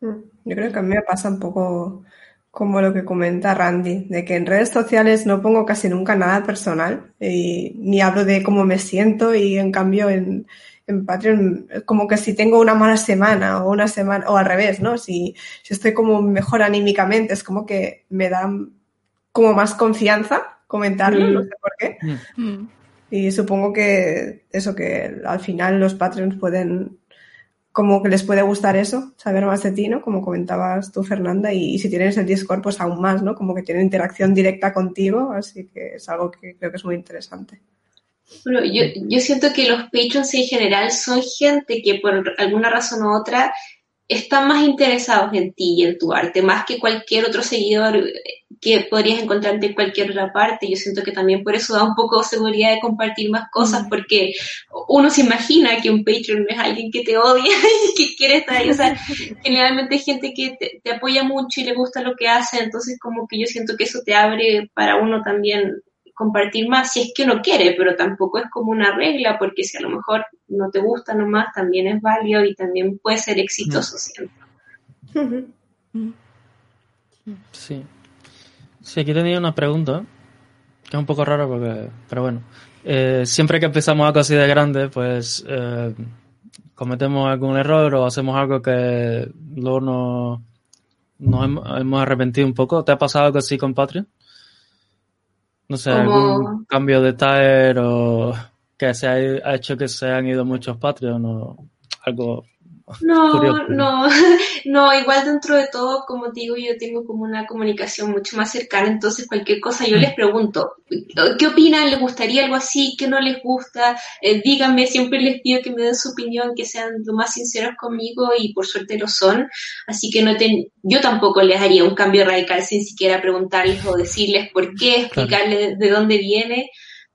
Mm, Yo creo que a mí me pasa un poco como lo que comenta Randy, de que en redes sociales no pongo casi nunca nada personal y ni hablo de cómo me siento y en cambio en, en Patreon como que si tengo una mala semana o una semana o al revés, ¿no? Si, si estoy como mejor anímicamente es como que me da como más confianza comentarlo, Mm. no sé por qué. Mm. Mm. Y supongo que eso, que al final los Patreons pueden, como que les puede gustar eso, saber más de ti, ¿no? Como comentabas tú, Fernanda, y, si tienes el Discord, pues aún más, ¿no? Como que tienen interacción directa contigo, así que es algo que creo que es muy interesante. Bueno, yo, yo siento que los patrons en general son gente que por alguna razón u otra están más interesados en ti y en tu arte, más que cualquier otro seguidor que podrías encontrarte en cualquier otra parte. Yo siento que también por eso da un poco de seguridad de compartir más cosas, porque uno se imagina que un Patreon es alguien que te odia y que quiere estar ahí. O sea, generalmente hay gente que te, te apoya mucho y le gusta lo que hace, entonces como que yo siento que eso te abre para uno también compartir más si es que uno quiere, pero tampoco es como una regla, porque si a lo mejor no te gusta nomás, también es válido y también puede ser exitoso siempre. Sí. Sí, aquí tenía una pregunta, que es un poco rara porque, pero bueno. Eh, siempre que empezamos algo así de grande, pues eh, cometemos algún error o hacemos algo que luego no, nos hemos, hemos arrepentido un poco. ¿Te ha pasado algo así con Patreon? No sé, Como- algún cambio de tier o que se ha, hecho que se han ido muchos Patreon o algo No, curioso. no, no, igual dentro de todo, como digo, yo tengo como una comunicación mucho más cercana, entonces cualquier cosa yo les pregunto, ¿qué opinan? ¿Les gustaría algo así? ¿Qué no les gusta? Eh, díganme, siempre les pido que me den su opinión, que sean lo más sinceros conmigo y por suerte lo son, así que no ten- yo tampoco les haría un cambio radical sin siquiera preguntarles o decirles por qué, explicarles de dónde viene.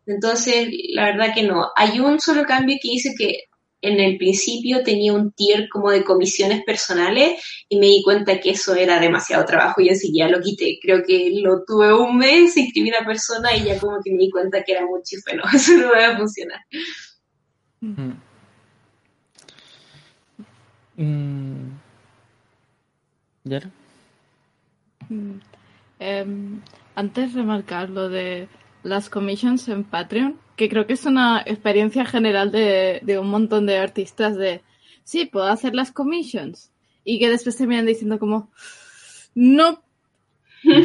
Entonces, la verdad que no. Hay un solo cambio que hice que en el principio tenía un tier como de comisiones personales y me di cuenta que eso era demasiado trabajo y enseguida lo quité. Creo que lo tuve un mes, inscribí a una persona y ya como que me di cuenta que era mucho y fue, no, eso no va a funcionar. Mm. Mm. ¿Yara? Mm. Em, antes remarcar lo de las commissions en Patreon, que creo que es una experiencia general de, de un montón de artistas de, sí, puedo hacer las commissions. Y que después terminan diciendo como, no,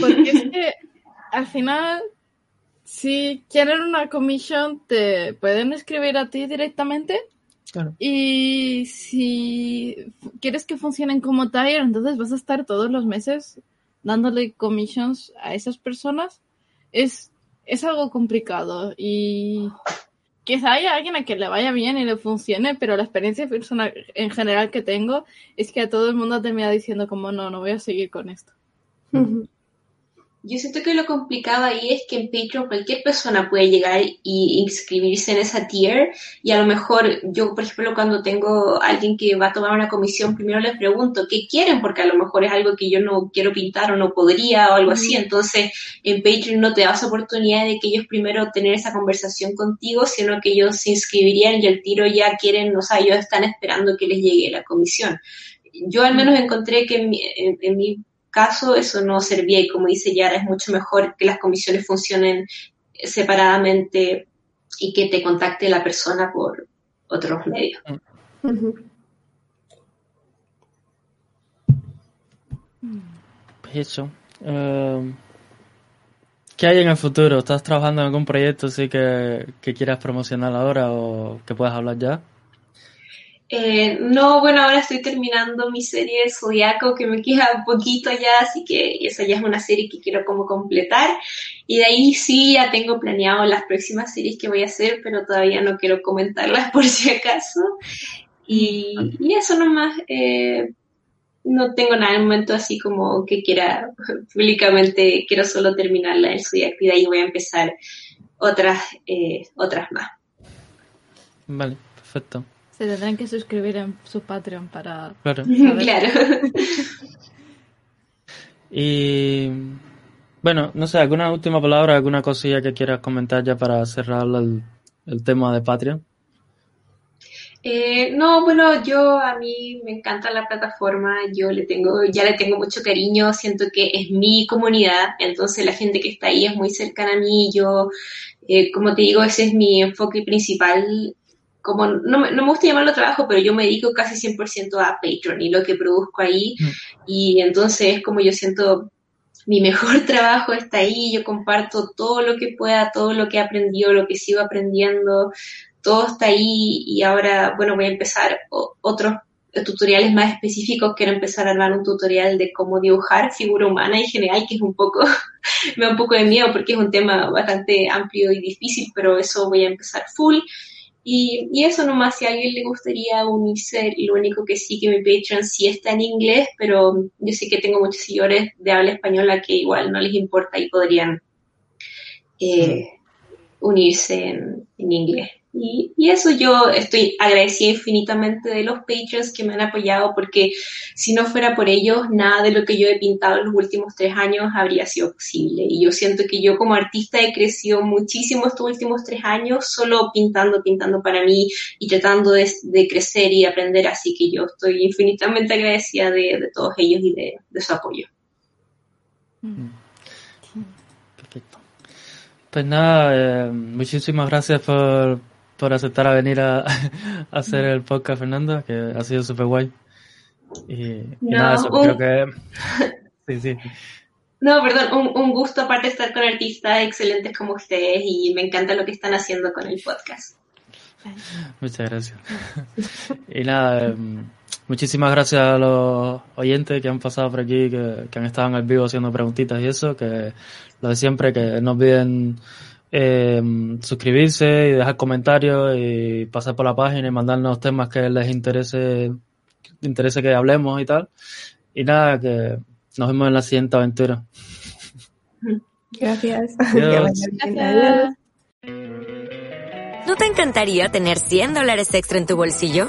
porque es que al final, si quieren una commission, te pueden escribir a ti directamente. Claro. Y si quieres que funcionen como tier, entonces vas a estar todos los meses dándole commissions a esas personas. Es, es algo complicado y quizá haya alguien a quien le vaya bien y le funcione, pero la experiencia personal en general que tengo es que a todo el mundo termina diciendo como no, no voy a seguir con esto. Yo siento que lo complicado ahí es que en Patreon cualquier persona puede llegar y inscribirse en esa tier y a lo mejor yo, por ejemplo, cuando tengo alguien que va a tomar una comisión, primero les pregunto qué quieren porque a lo mejor es algo que yo no quiero pintar o no podría o algo así. Entonces, en Patreon no te das oportunidad de que ellos primero tener esa conversación contigo, sino que ellos se inscribirían y el tiro ya quieren, o sea, ellos están esperando que les llegue la comisión. Yo al menos encontré que en mi, en mi caso eso no servía y como dice Yara, es mucho mejor que las comisiones funcionen separadamente y que te contacte la persona por otros medios. Pues eso. Em, ¿Qué hay en el futuro? ¿Estás trabajando en algún proyecto así que, que quieras promocionar ahora o que puedas hablar ya? Eh, no, bueno, ahora estoy terminando mi serie de Zodiaco, que me queda un poquito ya, así que esa ya es una serie que quiero como completar. Y de ahí sí, ya tengo planeado las próximas series que voy a hacer, pero todavía no quiero comentarlas por si acaso. Y, eso nomás, eh, no tengo nada en el momento así como que quiera públicamente, quiero solo terminarla en Zodiaco y de ahí voy a empezar otras, eh, otras más. Vale, perfecto. Se tendrán que suscribir en su Patreon para... Claro. claro. Y bueno, no sé, ¿alguna última palabra, alguna cosilla que quieras comentar ya para cerrar el, el tema de Patreon? Eh, no, bueno, yo a mí me encanta la plataforma, yo le tengo, ya le tengo mucho cariño, siento que es mi comunidad, entonces la gente que está ahí es muy cercana a mí, yo, eh, como te digo, ese es mi enfoque principal como no, me, no me gusta llamarlo trabajo, pero yo me dedico casi 100% a Patreon y lo que produzco ahí. Mm. Y entonces es como yo siento mi mejor trabajo está ahí, yo comparto todo lo que pueda, todo lo que he aprendido, lo que sigo aprendiendo, todo está ahí y ahora, bueno, voy a empezar otros tutoriales más específicos, quiero empezar a armar un tutorial de cómo dibujar figura humana en general, que es un poco, me da un poco de miedo porque es un tema bastante amplio y difícil, pero eso voy a empezar full. Y, y, eso nomás, si a alguien le gustaría unirse, lo único que sí que mi Patreon sí está en inglés, pero yo sé que tengo muchos seguidores de habla española que igual no les importa y podrían eh, unirse en, en inglés. Y, y, eso yo estoy agradecida infinitamente de los Patreons que me han apoyado porque si no fuera por ellos, nada de lo que yo he pintado en los últimos tres años habría sido posible. Y yo siento que yo como artista he crecido muchísimo estos últimos tres años solo pintando, pintando para mí y tratando de, crecer y aprender. Así que yo estoy infinitamente agradecida de, de todos ellos y de, de su apoyo. Perfecto. Pues nada, eh, muchísimas gracias por por aceptar a venir a, a hacer el podcast, Fernanda, que ha sido súper guay. Y, y No, nada, eso un- creo que... Sí, sí. No, perdón, un, un gusto aparte estar con artistas excelentes como ustedes y me encanta lo que están haciendo con el podcast. Muchas gracias. y nada, eh, muchísimas gracias a los oyentes que han pasado por aquí, que, que han estado en el vivo haciendo preguntitas y eso, que lo de siempre, que no olviden eh, suscribirse y dejar comentarios y pasar por la página y mandarnos temas que les interese, interese que hablemos y tal. Y nada, que nos vemos en la siguiente aventura. Gracias. Adiós. Gracias. ¿No te encantaría tener 100 dólares extra en tu bolsillo?